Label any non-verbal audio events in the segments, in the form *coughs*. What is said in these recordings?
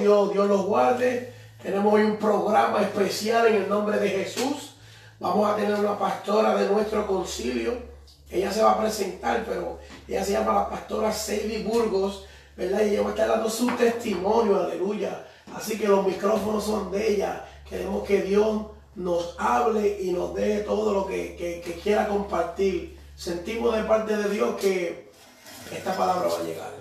Dios, Dios los guarde. Tenemos hoy un programa especial en el nombre de Jesús. Vamos a tener una pastora de nuestro concilio. Ella se va a presentar, pero ella se llama la pastora Sadie Burgos, ¿verdad? Y ella va a estar dando su testimonio, aleluya. Así que los micrófonos son de ella. Queremos que Dios nos hable y nos dé todo lo que, quiera compartir. Sentimos de parte de Dios que esta palabra va a llegar.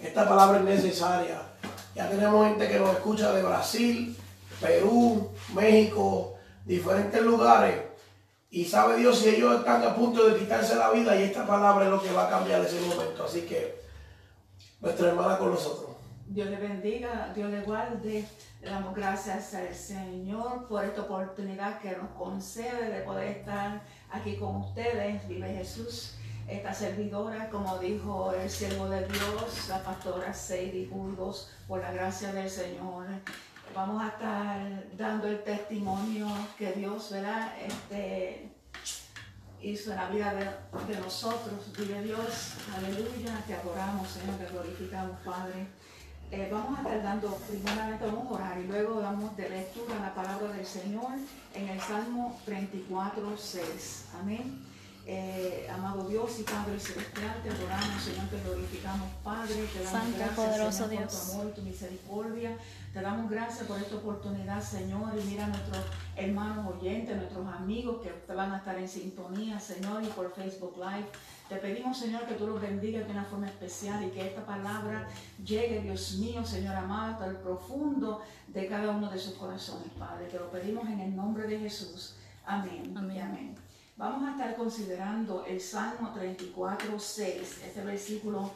Esta palabra es necesaria. Ya tenemos gente que nos escucha de Brasil, Perú, México, diferentes lugares. Y sabe Dios si ellos están a punto de quitarse la vida y esta palabra es lo que va a cambiar ese momento. Así que nuestra hermana con nosotros. Dios le bendiga, Dios le guarde. Le damos gracias al Señor por esta oportunidad que nos concede de poder estar aquí con ustedes. Vive Jesús esta servidora, como dijo el siervo de Dios, la pastora Sadie Burgos, por la gracia del Señor. Vamos a estar dando el testimonio que Dios, ¿verdad? Este, hizo en la vida de, nosotros. Vive Dios, aleluya, te adoramos, Señor, te glorificamos, Padre. Eh, vamos a estar dando, primeramente vamos a orar y luego damos de lectura la palabra del Señor en el Salmo 34, 6. Amén. Eh, amado Dios y Padre Celestial, te adoramos, Señor, te glorificamos, Padre, te damos Santo, gracias, poderoso Señor, Dios. por tu amor y tu misericordia. Te damos gracias por esta oportunidad, Señor, y mira a nuestros hermanos oyentes, nuestros amigos que te van a estar en sintonía, Señor, y por Facebook Live. Te pedimos, Señor, que tú los bendigas de una forma especial y que esta palabra llegue, Dios mío, Señor amado, hasta el profundo de cada uno de sus corazones, Padre. Te lo pedimos en el nombre de Jesús. Amén. Amén. Y amén. Vamos a estar considerando el Salmo 34, 6, este versículo,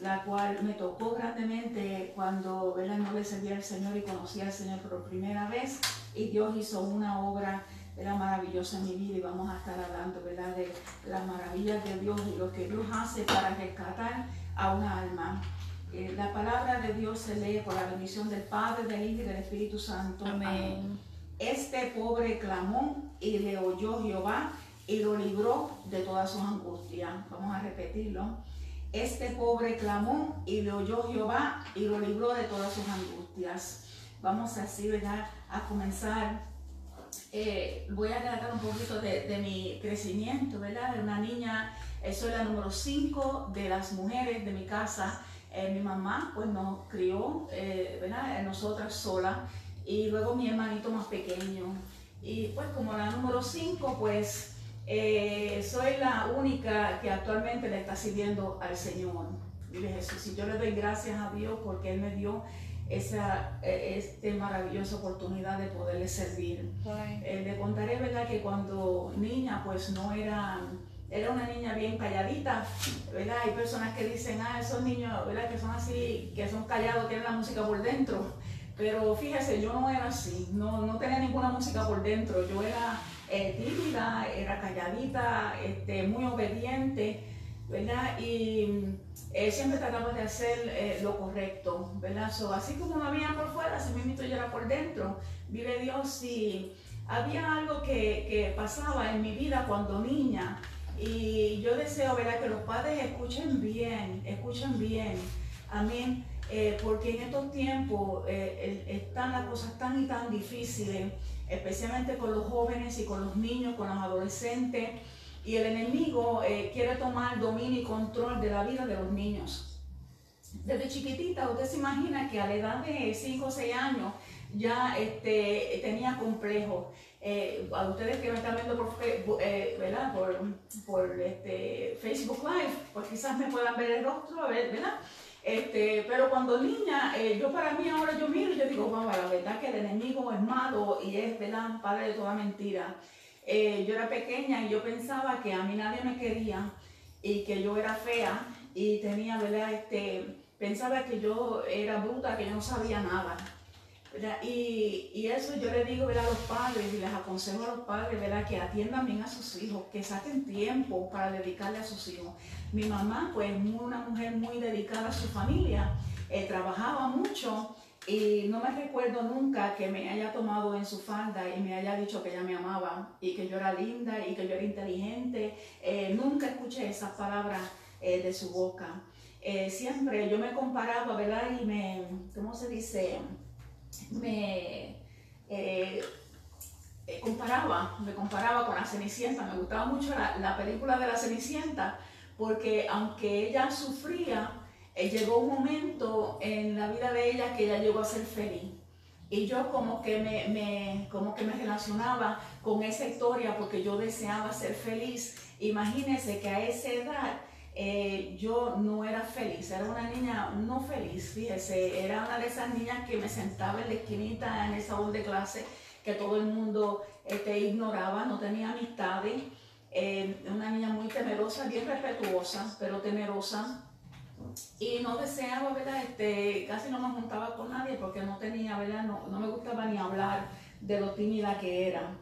la cual me tocó grandemente cuando ¿verdad? no le servía al Señor y conocí al Señor por primera vez y Dios hizo una obra ¿verdad? maravillosa en mi vida y vamos a estar hablando ¿verdad? de las maravillas de Dios y lo que Dios hace para rescatar a una alma. Eh, la palabra de Dios se lee por la bendición del Padre, del Hijo y del Espíritu Santo. Amén. Este pobre clamó y le oyó Jehová y lo libró de todas sus angustias. Vamos a repetirlo. Este pobre clamó y le oyó Jehová y lo libró de todas sus angustias. Vamos así, ¿verdad? A comenzar. Eh, voy a relatar un poquito de, de mi crecimiento, ¿verdad? De una niña, eh, soy la número 5 de las mujeres de mi casa. Eh, mi mamá pues nos crió, eh, ¿verdad? Eh, Nosotras solas y luego mi hermanito más pequeño. Y pues como la número 5, pues eh, soy la única que actualmente le está sirviendo al Señor. Vive Jesús. Y yo le doy gracias a Dios porque Él me dio esa eh, este maravillosa oportunidad de poderle servir. Eh, le contaré, ¿verdad? Que cuando niña, pues no era, era una niña bien calladita, ¿verdad? Hay personas que dicen, ah, esos niños, ¿verdad? Que son así, que son callados, tienen la música por dentro. Pero fíjese, yo no era así, no, no tenía ninguna música por dentro. Yo era eh, tímida, era calladita, este, muy obediente, ¿verdad? Y eh, siempre trataba de hacer eh, lo correcto, ¿verdad? So, así como me veían por fuera, así mismo yo era por dentro. Vive Dios y había algo que, que pasaba en mi vida cuando niña y yo deseo, ¿verdad? Que los padres escuchen bien, escuchen bien. Amén. Eh, porque en estos tiempos eh, están las cosas tan y tan difíciles, especialmente con los jóvenes y con los niños, con los adolescentes, y el enemigo eh, quiere tomar dominio y control de la vida de los niños. Desde chiquitita, usted se imagina que a la edad de 5 o 6 años ya este, tenía complejo. Eh, a ustedes que me están viendo por, eh, ¿verdad? por, por este, Facebook Live, pues quizás me puedan ver el rostro, ¿verdad? Este, pero cuando niña, eh, yo para mí ahora yo miro y yo digo, wow, la verdad que el enemigo es malo y es, ¿verdad? Padre de toda mentira. Eh, yo era pequeña y yo pensaba que a mí nadie me quería y que yo era fea y tenía, ¿verdad? Este, pensaba que yo era bruta, que yo no sabía nada. Y, y, eso yo le digo a los padres y les aconsejo a los padres ¿verdad? que atiendan bien a sus hijos, que saquen tiempo para dedicarle a sus hijos. Mi mamá, pues, una mujer muy dedicada a su familia, eh, trabajaba mucho y no me recuerdo nunca que me haya tomado en su falda y me haya dicho que ella me amaba y que yo era linda y que yo era inteligente. Eh, nunca escuché esas palabras eh, de su boca. Eh, siempre yo me comparaba, ¿verdad? Y me, ¿cómo se dice? Me comparaba, me comparaba con la Cenicienta. Me gustaba mucho la película de la Cenicienta porque aunque ella sufría, eh, llegó un momento en la vida de ella que ella llegó a ser feliz. Y yo como que me, como que me relacionaba con esa historia porque yo deseaba ser feliz. Imagínense que a esa edad eh, yo no era feliz, era una niña no feliz, fíjese, era una de esas niñas que me sentaba en la esquinita en el salón de clase, que todo el mundo este, ignoraba, no tenía amistades, eh, una niña muy temerosa, bien respetuosa, pero temerosa, y no deseaba, ¿verdad? Este, casi no me juntaba con nadie porque no tenía, ¿verdad? No, no me gustaba ni hablar de lo tímida que era.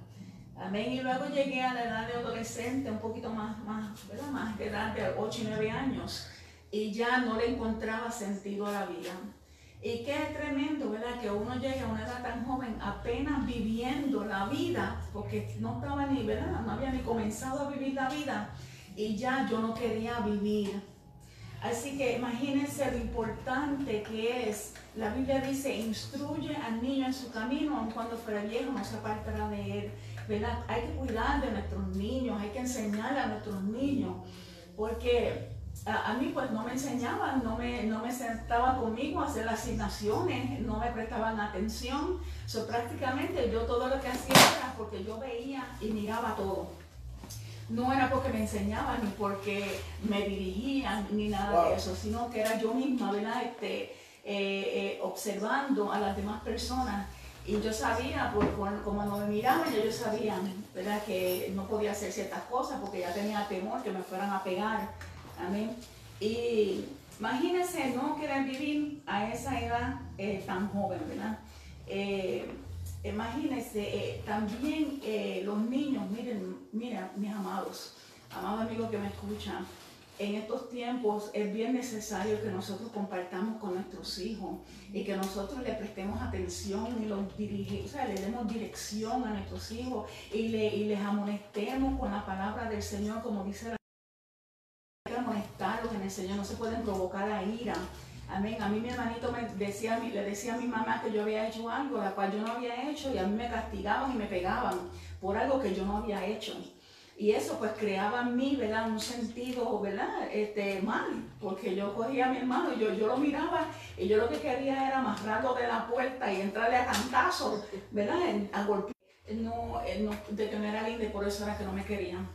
Amén. Y luego llegué a la edad de adolescente, un poquito más, más, ¿verdad? Más de edad de 8 y 9 años. Y ya no le encontraba sentido a la vida. Y qué tremendo, ¿verdad? Que uno llegue a una edad tan joven apenas viviendo la vida, porque no estaba ni, ¿verdad? No había ni comenzado a vivir la vida. Y ya yo no quería vivir Así que imagínense lo importante que es. La Biblia dice, instruye al niño en su camino, aun cuando fuera viejo no se apartará de él. ¿Verdad? Hay que cuidar de nuestros niños, hay que enseñar a nuestros niños, porque a, mí pues no me enseñaban, no me, no me sentaban conmigo a hacer las asignaciones, no me prestaban atención. So, prácticamente yo todo lo que hacía era porque yo veía y miraba todo no era porque me enseñaban ni porque me dirigían ni nada de eso, sino que era yo misma, ¿verdad? Este, eh, eh, observando a las demás personas y yo sabía, por, como no me miraban, yo sabía, ¿verdad? Que no podía hacer ciertas cosas porque ya tenía temor que me fueran a pegar. Amén. Y imagínense no querer vivir a esa edad eh, tan joven, ¿verdad? Imagínense, eh, también eh, los niños, miren, mira, mis amados, amados amigos que me escuchan, en estos tiempos es bien necesario que nosotros compartamos con nuestros hijos y que nosotros le prestemos atención y los dirige, o sea, le demos dirección a nuestros hijos y, y les amonestemos con la palabra del Señor, como dice la hay que amonestarlos en Señor, no se pueden provocar la ira. Amén. A mí mi hermanito me decía, le decía a mi mamá que yo había hecho algo, la cual yo no había hecho, y a mí me castigaban y me pegaban por algo que yo no había hecho. Y eso pues creaba en mí, ¿verdad? Un sentido, ¿verdad? Este, mal, porque yo cogía a mi hermano y yo, yo lo miraba y yo lo que quería era amarrarlo de la puerta y entrarle a cantazo, ¿verdad? A golpear. No, no, de que no era linda y por eso era que no me querían.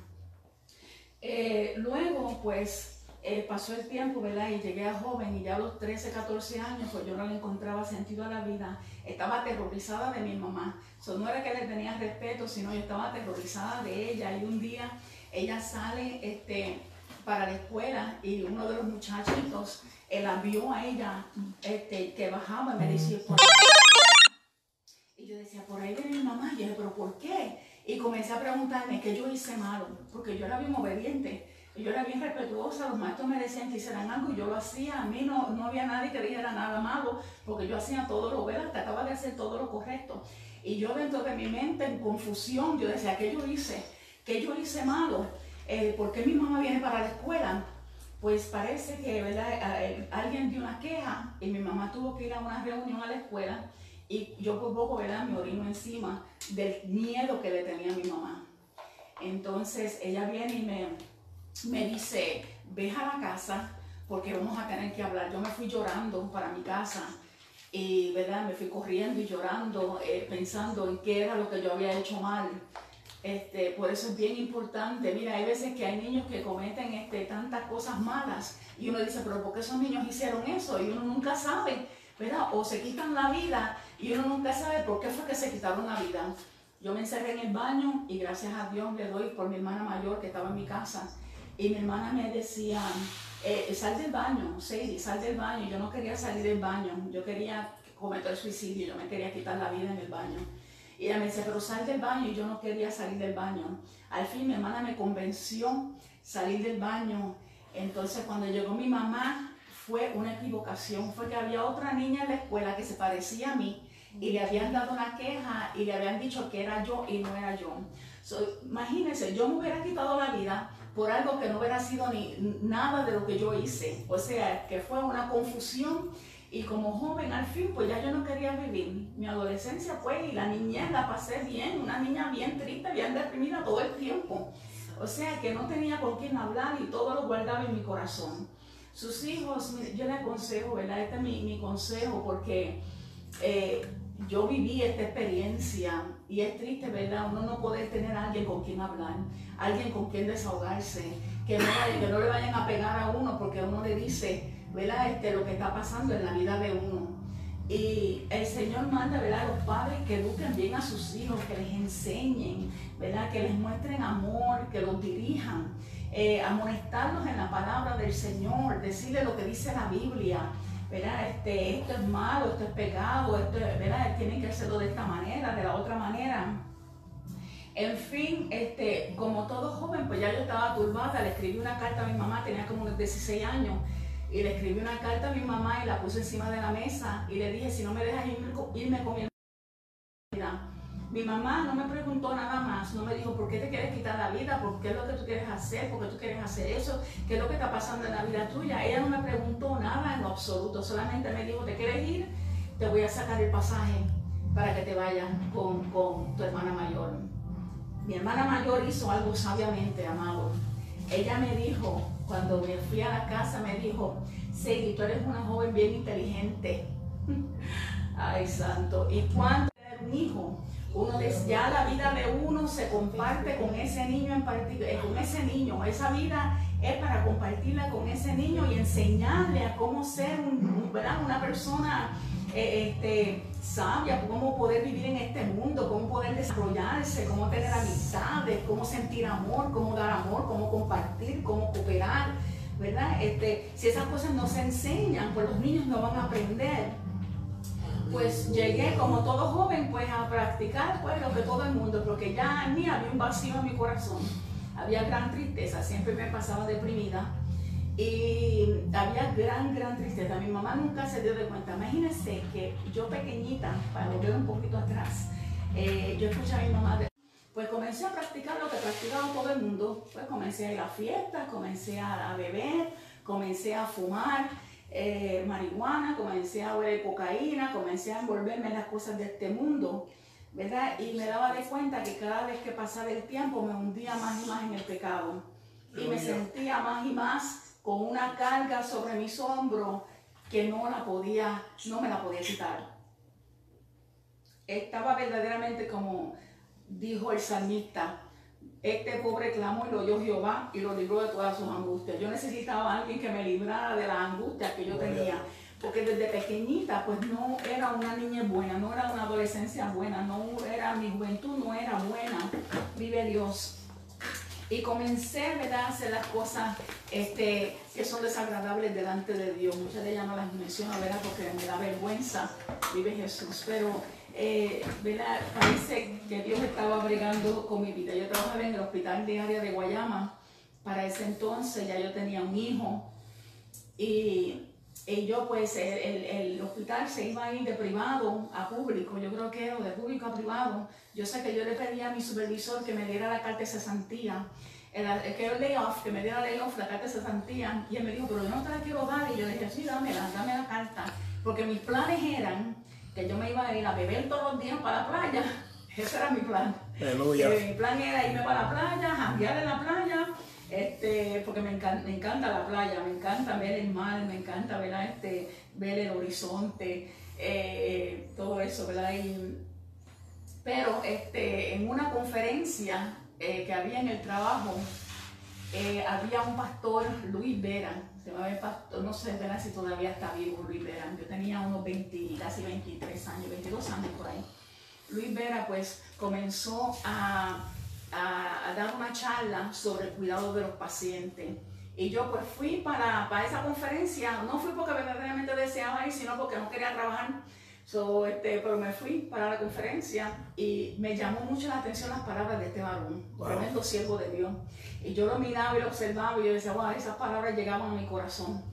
Eh, luego, pues, eh, pasó el tiempo, ¿verdad? Y llegué a joven y ya a los 13, 14 años, pues yo no le encontraba sentido a la vida. Estaba aterrorizada de mi mamá. So, no era que le tenía respeto, sino yo estaba aterrorizada de ella. Y un día ella sale este, para la escuela y uno de los muchachitos eh, la vio a ella este, que bajaba y me decía, por Y yo decía, por ahí viene mi mamá. Y yo pero ¿por qué? Y comencé a preguntarme qué yo hice malo, porque yo era bien obediente yo era bien respetuosa, los maestros me decían que hicieran algo y yo lo hacía. A mí no, no había nadie que dijera nada malo, porque yo hacía todo lo bueno, trataba de hacer todo lo correcto. Y yo dentro de mi mente, en confusión, yo decía, ¿qué yo hice? ¿Qué yo hice malo? Eh, ¿Por qué mi mamá viene para la escuela? Pues parece que ¿verdad? Eh, alguien dio una queja y mi mamá tuvo que ir a una reunión a la escuela y yo por poco ¿verdad? me orino encima del miedo que le tenía a mi mamá. Entonces ella viene y me, me dice, ve a la casa porque vamos a tener que hablar. Yo me fui llorando para mi casa y, ¿verdad? Me fui corriendo y llorando, eh, pensando en qué era lo que yo había hecho mal. Este, por eso es bien importante. Mira, hay veces que hay niños que cometen este, tantas cosas malas y uno dice, pero ¿por qué esos niños hicieron eso? Y uno nunca sabe, ¿verdad? O se quitan la vida y uno nunca sabe por qué fue que se quitaron la vida. Yo me encerré en el baño y gracias a Dios le doy por mi hermana mayor que estaba en mi casa y mi hermana me decía, eh, sal del baño, Sadie, sal del baño. Yo no quería salir del baño, yo quería cometer suicidio, yo me quería quitar la vida en el baño. Y ella me dice, pero sal del baño, y yo no quería salir del baño. Al fin mi hermana me convenció salir del baño. Entonces cuando llegó mi mamá, fue una equivocación, fue que había otra niña en la escuela que se parecía a mí y le habían dado una queja y le habían dicho que era yo y no era yo. imagínense, yo me hubiera quitado la vida por algo que no hubiera sido ni nada de lo que yo hice. O sea, que fue una confusión y como joven al fin, pues ya yo no quería vivir. Mi adolescencia fue y la niñez la pasé bien, una niña bien triste, bien deprimida todo el tiempo. O sea, que no tenía con quién hablar y todo lo guardaba en mi corazón. Sus hijos, yo le aconsejo, ¿verdad? Este es mi, mi consejo porque eh, yo viví esta experiencia y es triste, ¿verdad? Uno no poder tener a alguien con quien hablar, alguien con quien desahogarse, que no, le vayan a pegar a uno porque uno le dice, ¿verdad? Este, lo que está pasando en la vida de uno. Y el Señor manda, ¿verdad? A los padres que eduquen bien a sus hijos, que les enseñen, ¿verdad? Que les muestren amor, que los dirijan, eh, amonestarlos en la palabra del Señor, decirle lo que dice la Biblia, ¿verdad? Este, esto es malo, esto es pecado, esto es, ¿verdad? Tienen que hacerlo de esta manera, de la otra manera. En fin, este, como todo joven, pues ya yo estaba turbada, le escribí una carta a mi mamá, tenía como unos 16 años, y le escribí una carta a mi mamá y la puse encima de la mesa y le dije, si no me dejas irme, irme con mi mi mamá no me preguntó nada más, no me dijo por qué te quieres quitar la vida, por qué es lo que tú quieres hacer, por qué tú quieres hacer eso, qué es lo que está pasando en la vida tuya. Ella no me preguntó nada en lo absoluto, solamente me dijo, ¿te quieres ir? Te voy a sacar el pasaje para que te vayas con, con tu hermana mayor. Mi hermana mayor hizo algo sabiamente, amado. Ella me dijo, cuando me fui a la casa, me dijo, sí, tú eres una joven bien inteligente. *laughs* Ay, santo. ¿Y cuánto un hijo? Uno ya la vida de uno se comparte con ese niño en particular, eh, con ese niño. Esa vida es para compartirla con ese niño y enseñarle a cómo ser una persona eh, este, sabia, cómo poder vivir en este mundo, cómo poder desarrollarse, cómo tener amistades, cómo sentir amor, cómo dar amor, cómo compartir, cómo cooperar, ¿verdad? Este, si esas cosas no se enseñan, pues los niños no van a aprender pues llegué como todo joven pues a practicar pues lo que todo el mundo, porque ya en mí había un vacío en mi corazón, había gran tristeza, siempre me pasaba deprimida y había gran, gran tristeza. Mi mamá nunca se dio de cuenta. Imagínense que yo pequeñita, para volver un poquito atrás, eh, yo escuché a mi mamá, pues comencé a practicar lo que practicaba todo el mundo, pues comencé a ir a fiestas, comencé a beber, comencé a fumar eh, marihuana, comencé a ver cocaína, comencé a envolverme en las cosas de este mundo, ¿verdad? Y me daba de cuenta que cada vez que pasaba el tiempo me hundía más y más en el pecado. Y me sentía más y más con una carga sobre mis hombros que no la podía, no me la podía quitar. Estaba verdaderamente como dijo el salmista, este pobre clamó y lo oyó Jehová y lo libró de todas sus angustias. Yo necesitaba a alguien que me librara de las angustias que yo tenía. Porque desde pequeñita, pues no era una niña buena, no era una adolescencia buena, no era mi juventud, no era buena. Vive Dios. Y comencé ¿verdad? a hacer las cosas este, que son desagradables delante de Dios. Muchas de ellas no las menciono, ¿verdad? porque me da vergüenza. Vive Jesús. Pero eh, parece que Dios estaba bregando con mi vida. Yo trabajaba en el hospital de área de Guayama. Para ese entonces ya yo tenía un hijo. Y, yo pues el, hospital se iba a ir de privado a público. Yo creo que de público a privado. Yo sé que yo le pedí a mi supervisor que me diera la carta de cesantía. El, que el layoff, que me diera layoff, la carta de cesantía. Y él me dijo, pero yo no te la quiero dar. Y yo le dije, sí, dámela, dame la carta. Porque mis planes eran que yo me iba a ir a beber todos los días para la playa. *laughs* Ese era mi plan. Eh, mi plan era irme para la playa, janguear en la playa, este, porque me encanta, me encanta la playa, me encanta ver el mar, me encanta ¿verdad? Este, ver el horizonte, eh, todo eso, ¿verdad? pero este, en una conferencia eh, que había en el trabajo, había un pastor, Luis Vera, no sé si todavía está vivo Luis Vera, yo tenía unos 20, casi 23 años, 22 años por ahí. Luis Vera pues comenzó a, a, dar una charla sobre el cuidado de los pacientes Y yo pues fui para, para esa conferencia, no fui porque verdaderamente deseaba ir, sino porque no quería trabajar. So, este, pero me fui para la conferencia y me llamó mucho la atención las palabras de este varón, tremendo siervo de Dios. Y yo lo miraba y lo observaba y yo decía, wow, esas palabras llegaban a mi corazón.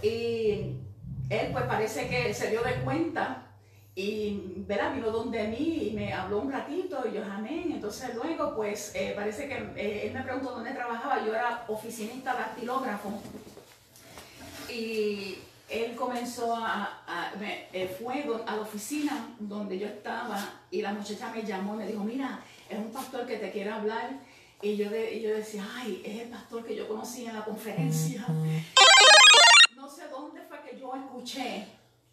Y él pues parece que se dio de cuenta y ¿verdad? vino donde mí y me habló un ratito y yo, amén. Entonces luego pues eh, parece que eh, él me preguntó dónde trabajaba, yo era oficinista dactilógrafo. Y él comenzó a, a me, fue a la oficina donde yo estaba y la muchacha me llamó y me dijo, mira, es un pastor que te quiere hablar. Y yo, de, y yo decía, ay, es el pastor que yo conocí en la conferencia. No sé dónde fue que yo escuché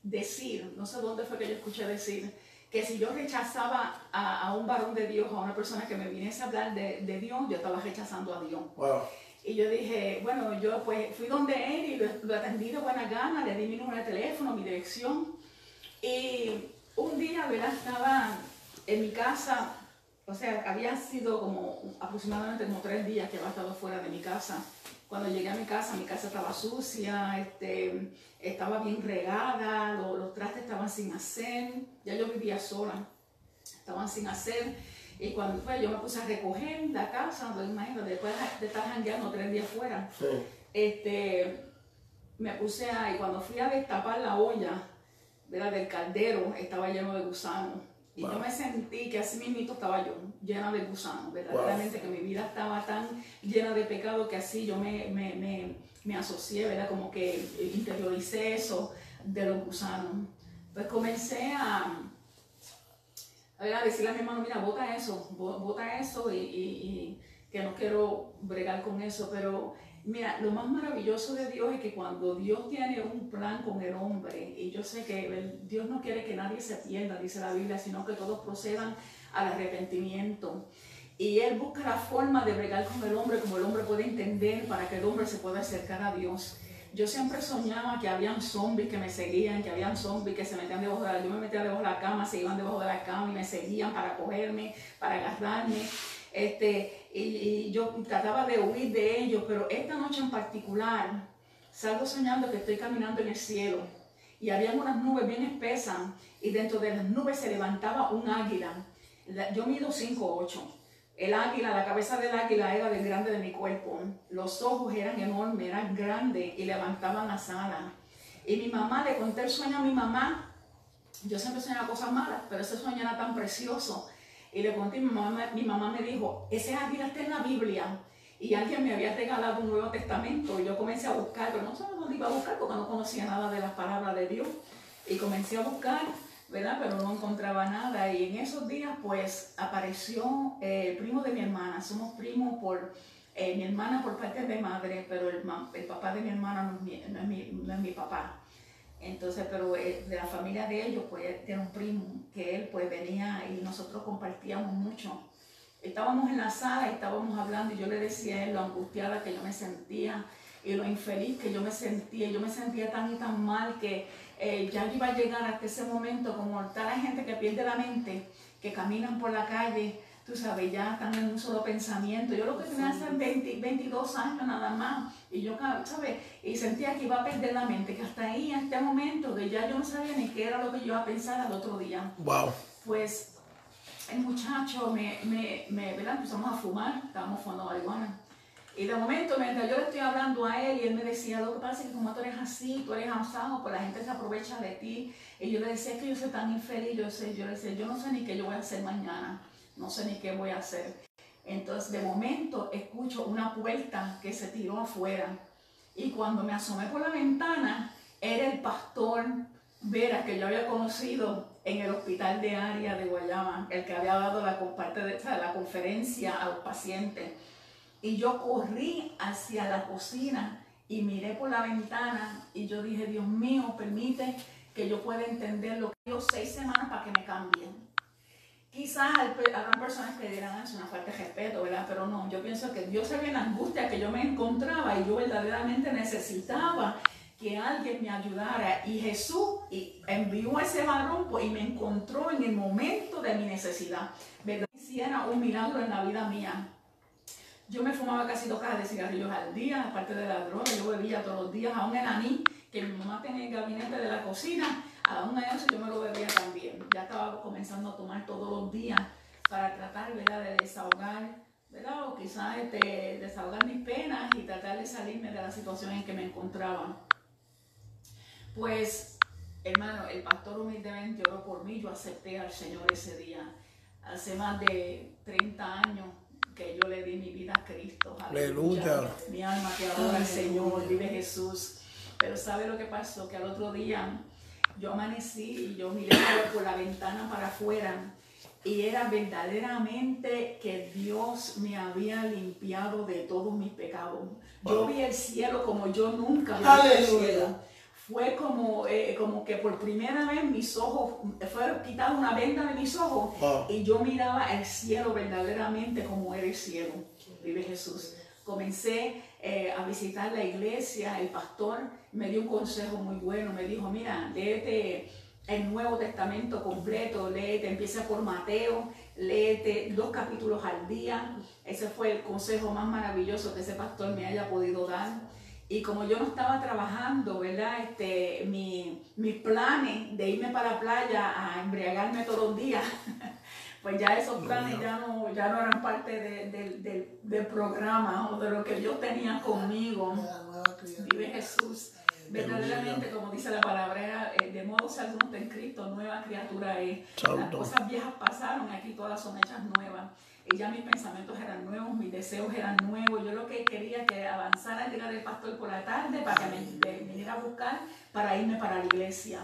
decir, no sé dónde fue que yo escuché decir, que si yo rechazaba a, un varón de Dios, a una persona que me viniese a hablar de, de Dios, yo estaba rechazando a Dios. Y yo dije, bueno, yo pues fui donde él y lo, atendí de buena gana, le di mi número de teléfono, mi dirección. Y un día, ¿verdad? Estaba en mi casa, o sea, había sido como aproximadamente como tres días que había estado fuera de mi casa. Cuando llegué a mi casa, mi casa estaba sucia, este, estaba bien regada, los, trastes estaban sin hacer, ya yo vivía sola, estaban sin hacer. Y cuando fue, yo me puse a recoger la casa, imagino, después de estar jangueando tres días fuera, este, me puse a, y cuando fui a destapar la olla del caldero, estaba lleno de gusanos. Y yo me sentí que así mismo estaba yo, llena de gusanos, verdaderamente que mi vida estaba tan llena de pecado que así yo me, me, me, me asocié, ¿verdad? Como que interioricé eso de los gusanos. Pues comencé a, a, decirle a mi hermano, mira, bota eso, bota eso y, que no quiero bregar con eso, pero Mira, lo más maravilloso de Dios es que cuando Dios tiene un plan con el hombre, y yo sé que Dios no quiere que nadie se pierda, dice la Biblia, sino que todos procedan al arrepentimiento. Y Él busca la forma de bregar con el hombre como el hombre puede entender para que el hombre se pueda acercar a Dios. Yo siempre soñaba que habían zombies que me seguían, que habían zombies que se metían debajo de la... Yo me metía debajo de la cama, se iban debajo de la cama y me seguían para cogerme, para agarrarme. Este, y, yo trataba de huir de ellos, pero esta noche en particular salgo soñando que estoy caminando en el cielo y había unas nubes bien espesas y dentro de las nubes se levantaba un águila. Yo mido 5'8". El águila, la cabeza del águila era del grande de mi cuerpo. Los ojos eran enormes, eran grandes y levantaban las alas. Y mi mamá, le conté el sueño a mi mamá. Yo siempre soñaba cosas malas, pero ese sueño era tan precioso y le conté, mi mamá, mi mamá me dijo, ese águila está en la Biblia. Y alguien me había regalado un Nuevo Testamento y yo comencé a buscar, pero no sabía dónde iba a buscar porque no conocía nada de las palabras de Dios. Y comencé a buscar, ¿verdad? Pero no encontraba nada. Y en esos días, pues, apareció eh, el primo de mi hermana. Somos primos por eh, mi hermana por parte de madre, pero el, papá de mi hermana no es mi, no es mi papá. Entonces, pero eh, de la familia de ellos, pues tiene un primo que él pues venía y nosotros compartíamos mucho. Estábamos en la sala estábamos hablando y yo le decía a él lo angustiada que yo me sentía y lo infeliz que yo me sentía. Yo me sentía tan y tan mal que eh, ya iba a llegar hasta ese momento como tal gente que pierde la mente, que caminan por la calle tú sabes, ya están en un solo pensamiento. Yo lo que tenía hace 22 años nada más, y yo, ¿sabes? Y sentía que iba a perder la mente, que hasta ahí, en este momento, que ya yo no sabía ni qué era lo que yo iba a pensar al otro día. Wow. Pues el muchacho me, me, me ¿verdad? Empezamos a fumar, estábamos fumando marihuana. Y de momento, mientras yo le estoy hablando a él, y él me decía, lo que pasa es que como tú eres así, tú eres avanzado, pues la gente se aprovecha de ti. Y yo le decía, que yo soy tan infeliz, yo, sé, yo le decía, yo no sé ni qué yo voy a hacer mañana no sé ni qué voy a hacer. Entonces de momento escucho una puerta que se tiró afuera y cuando me asomé por la ventana era el pastor Vera que yo había conocido en el hospital de área de Guayama, el que había dado la, parte de, la conferencia a los pacientes. Y yo corrí hacia la cocina y miré por la ventana y yo dije, Dios mío, permite que yo pueda entender lo que yo seis semanas para que me cambien. Quizás habrán personas que dirán, es una falta de respeto, ¿verdad? Pero no, yo pienso que Dios sabía la angustia que yo me encontraba y yo verdaderamente necesitaba que alguien me ayudara. Y Jesús envió ese varón pues, y me encontró en el momento de mi necesidad. ¿Verdad? Hiciera un milagro en la vida mía. Yo me fumaba casi dos cajas de cigarrillos al día, aparte de la droga, yo bebía todos los días, aún en mí, que mi mamá tenía el gabinete de la cocina, aún en eso yo me lo bebía también. Ya estaba comenzando a tomar todos los días para tratar de desahogar, ¿verdad? o quizás este, desahogar mis penas y tratar de salirme de la situación en que me encontraba. Pues, hermano, el pastor humildemente oró por mí, yo acepté al Señor ese día. Hace más de 30 años que yo le di mi vida a Cristo. Aleluya. Mi alma que adora al Señor, vive Jesús. Pero ¿sabe lo que pasó? Que al otro día yo amanecí y yo miré por la ventana para afuera y era verdaderamente que Dios me había limpiado de todos mis pecados. Yo vi el cielo como yo nunca vi el cielo fue como, eh, como que por primera vez mis ojos, fue quitada una venda de mis ojos y yo miraba el cielo verdaderamente como era el cielo, vive Jesús. Comencé eh, a visitar la iglesia, el pastor me dio un consejo muy bueno, me dijo, mira, léete el Nuevo Testamento completo, léete, empieza por Mateo, léete dos capítulos al día. Ese fue el consejo más maravilloso que ese pastor me haya podido dar. Y como yo no estaba trabajando, ¿verdad? Este, mi, mis planes de irme para la playa a embriagarme todos los días, *laughs* pues ya esos planes ya no, ya no eran parte del programa o de lo que yo tenía conmigo. Vive Jesús. Verdaderamente, como dice la palabra, eh, de modo se en Cristo, nueva criatura es. Las cosas viejas pasaron, aquí todas son hechas nuevas y ya mis pensamientos eran nuevos, mis deseos eran nuevos. Yo lo que quería que avanzara llegar el pastor por la tarde para que me, viniera a buscar para irme para la iglesia.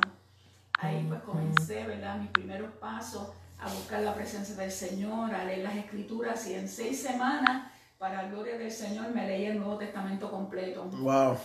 Ahí pues comencé, ¿verdad? Mis primeros pasos a buscar la presencia del Señor, a leer las escrituras y en seis semanas, para la gloria del Señor, me leí el Nuevo Testamento completo. Wow.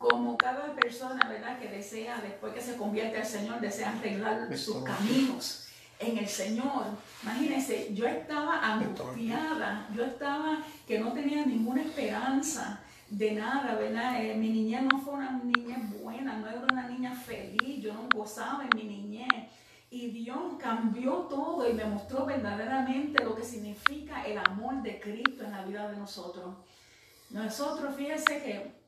Como cada persona, ¿verdad? Que desea, después que se convierte al Señor, desea arreglar sus caminos en el Señor. Imagínense, yo estaba angustiada, yo estaba que no tenía ninguna esperanza de nada, ¿verdad? Eh, mi niñez no fue una niñez buena, no era una niña feliz, yo no gozaba en mi niñez. Y Dios cambió todo y me mostró verdaderamente lo que significa el amor de Cristo en la vida de nosotros. Nosotros, fíjense que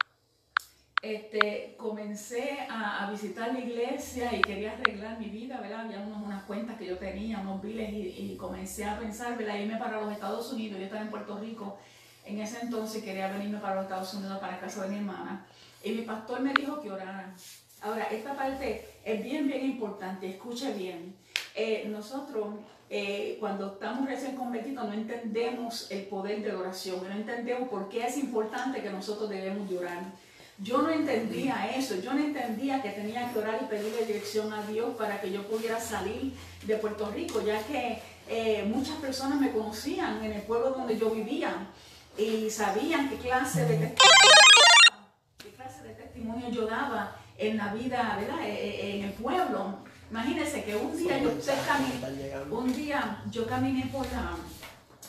este, comencé a, visitar la iglesia y quería arreglar mi vida, ¿verdad? Había unas cuentas que yo tenía, unos biles y, comencé a pensar, ¿verdad? Irme para los Estados Unidos, yo estaba en Puerto Rico en ese entonces, quería venirme para los Estados Unidos, para casa de mi hermana. Y mi pastor me dijo que orara. Ahora, esta parte es bien, bien importante, escuche bien. Eh, nosotros, eh, cuando estamos recién convertidos, no entendemos el poder de la oración, no entendemos por qué es importante que nosotros debemos de orar. Yo no entendía eso, yo no entendía que tenía que orar y pedirle dirección a Dios para que yo pudiera salir de Puerto Rico, ya que eh, muchas personas me conocían en el pueblo donde yo vivía y sabían qué clase de testimonio, qué clase de testimonio yo daba en la vida, ¿verdad? E, e, en el pueblo. Imagínense que un día yo caminé, un día yo caminé por la,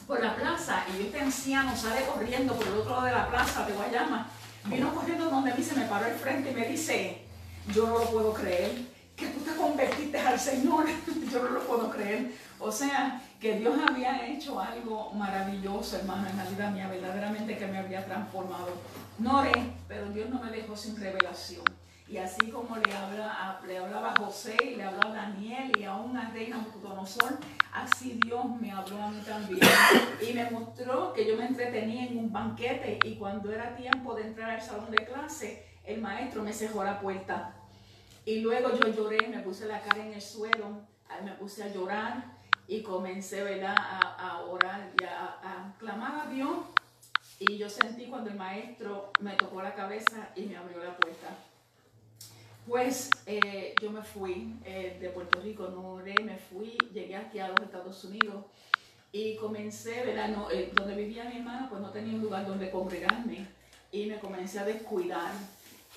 por la plaza y este anciano sale corriendo por el otro lado de la plaza de Guayama vino corriendo donde mí, se me paró al frente y me dice, yo no lo puedo creer, que tú te convertiste al Señor, *laughs* yo no lo puedo creer. O sea, que Dios había hecho algo maravilloso, hermano, en la vida mía, verdaderamente que me había transformado. No oré, pero Dios no me dejó sin revelación. Y así como le, habla, le hablaba a José y le hablaba a Daniel y a una reina Nabucodonosor, así Dios me habló a mí también. Y me mostró que yo me entretenía en un banquete y cuando era tiempo de entrar al salón de clase, el maestro me cerró la puerta. Y luego yo lloré, me puse la cara en el suelo, me puse a llorar y comencé ¿verdad? A, orar y a, a clamar a Dios. Y yo sentí cuando el maestro me tocó la cabeza y me abrió la puerta. Pues eh, yo me fui eh, de Puerto Rico, no oré, me fui, llegué aquí a los Estados Unidos y comencé, ¿verdad? Eh, donde vivía mi hermana, pues no tenía un lugar donde congregarme y me comencé a descuidar.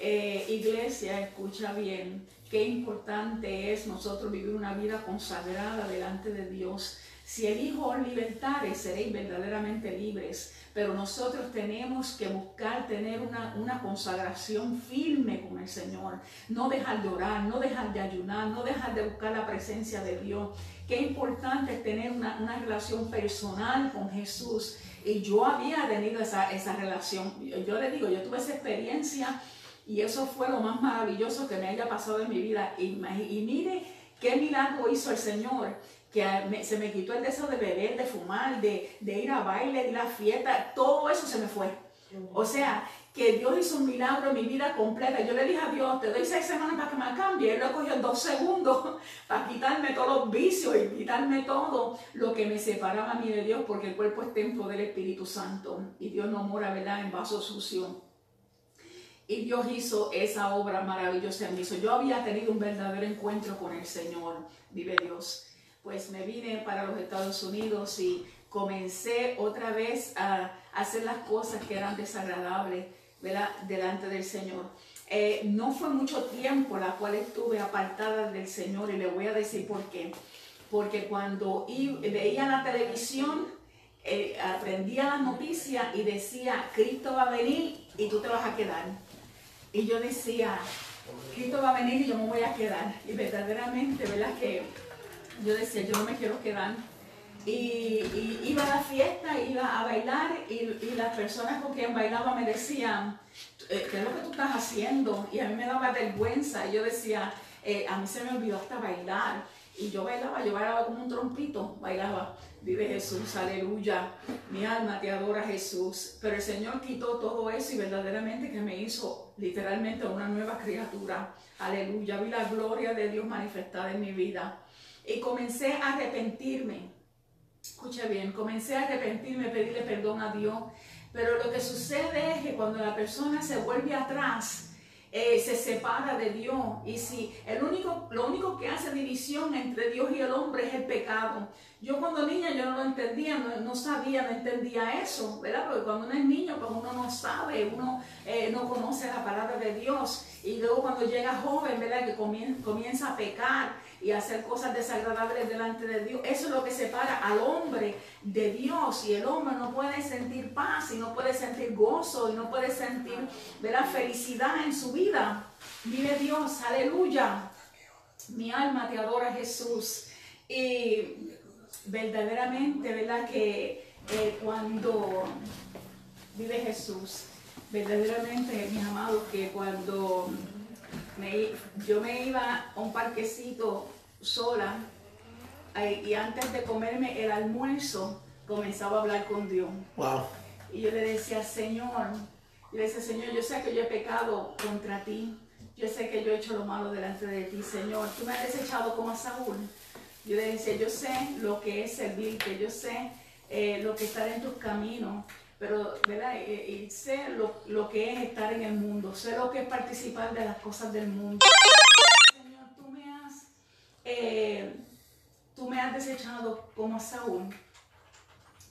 iglesia, escucha bien, qué importante es nosotros vivir una vida consagrada delante de Dios. Si el Hijo os libertare, seréis verdaderamente libres. Pero nosotros tenemos que buscar tener una, una consagración firme con el Señor. No dejar de orar, no dejar de ayunar, no dejar de buscar la presencia de Dios. Qué importante es tener una, una relación personal con Jesús. Y yo había tenido esa, esa relación. Yo le digo, yo tuve esa experiencia y eso fue lo más maravilloso que me haya pasado en mi vida. Y, y mire qué milagro hizo el Señor que se me quitó el deseo de beber, de fumar, de, ir a baile, de ir a fiesta, todo eso se me fue. O sea, que Dios hizo un milagro en mi vida completa. Yo le dije a Dios, te doy seis semanas para que me cambie. Él lo cogió en dos segundos *laughs* para quitarme todos los vicios y quitarme todo lo que me separaba a mí de Dios, porque el cuerpo es templo del Espíritu Santo y Dios no mora, ¿verdad?, en vaso sucio. Y Dios hizo esa obra maravillosa en mí. Yo había tenido un verdadero encuentro con el Señor, vive Dios pues me vine para los Estados Unidos y comencé otra vez a hacer las cosas que eran desagradables delante del Señor. Eh, no fue mucho tiempo la cual estuve apartada del Señor y le voy a decir por qué. Porque cuando veía la televisión, eh, aprendía las noticias y decía, Cristo va a venir y tú te vas a quedar. Y yo decía, Cristo va a venir y yo me voy a quedar. Y verdaderamente, ¿verdad? Que yo decía, yo no me quiero quedar. Y, iba a la fiesta, iba a bailar y, las personas con quien bailaba me decían, eh, ¿qué es lo que tú estás haciendo? Y a mí me daba vergüenza. Y yo decía, eh, a mí se me olvidó hasta bailar. Y yo bailaba, yo bailaba como un trompito, bailaba. Vive Jesús, aleluya. Mi alma te adora Jesús. Pero el Señor quitó todo eso y verdaderamente que me hizo literalmente una nueva criatura. Aleluya. Vi la gloria de Dios manifestada en mi vida y comencé a arrepentirme. Escucha bien, comencé a arrepentirme, pedirle perdón a Dios. Pero lo que sucede es que cuando la persona se vuelve atrás, eh, se separa de Dios. Y si el único, lo único que hace división entre Dios y el hombre es el pecado. Yo cuando niña yo no lo entendía, no, sabía, no entendía eso, ¿verdad? Porque cuando uno es niño, pues uno no sabe, uno eh, no conoce la palabra de Dios. Y luego cuando llega joven, ¿verdad? Que comienza, comienza a pecar y hacer cosas desagradables delante de Dios. Eso es lo que separa al hombre de Dios. Y el hombre no puede sentir paz y no puede sentir gozo y no puede sentir la felicidad en su vida. Vive Dios, aleluya. Mi alma te adora Jesús. Y verdaderamente, ¿verdad? Que eh, cuando vive Jesús, verdaderamente, mis amados, que cuando yo me iba a un parquecito sola y antes de comerme el almuerzo comenzaba a hablar con Dios. Y yo le decía, Señor, le decía, Señor, yo sé que yo he pecado contra ti. Yo sé que yo he hecho lo malo delante de ti, Señor. Tú me has desechado como a Saúl. Yo le decía, yo sé lo que es servirte, yo sé eh, lo que está en tus caminos pero ¿verdad? Y, sé lo, que es estar en el mundo, sé lo que es participar de las cosas del mundo. Señor, tú me has, eh, tú me has desechado como a Saúl.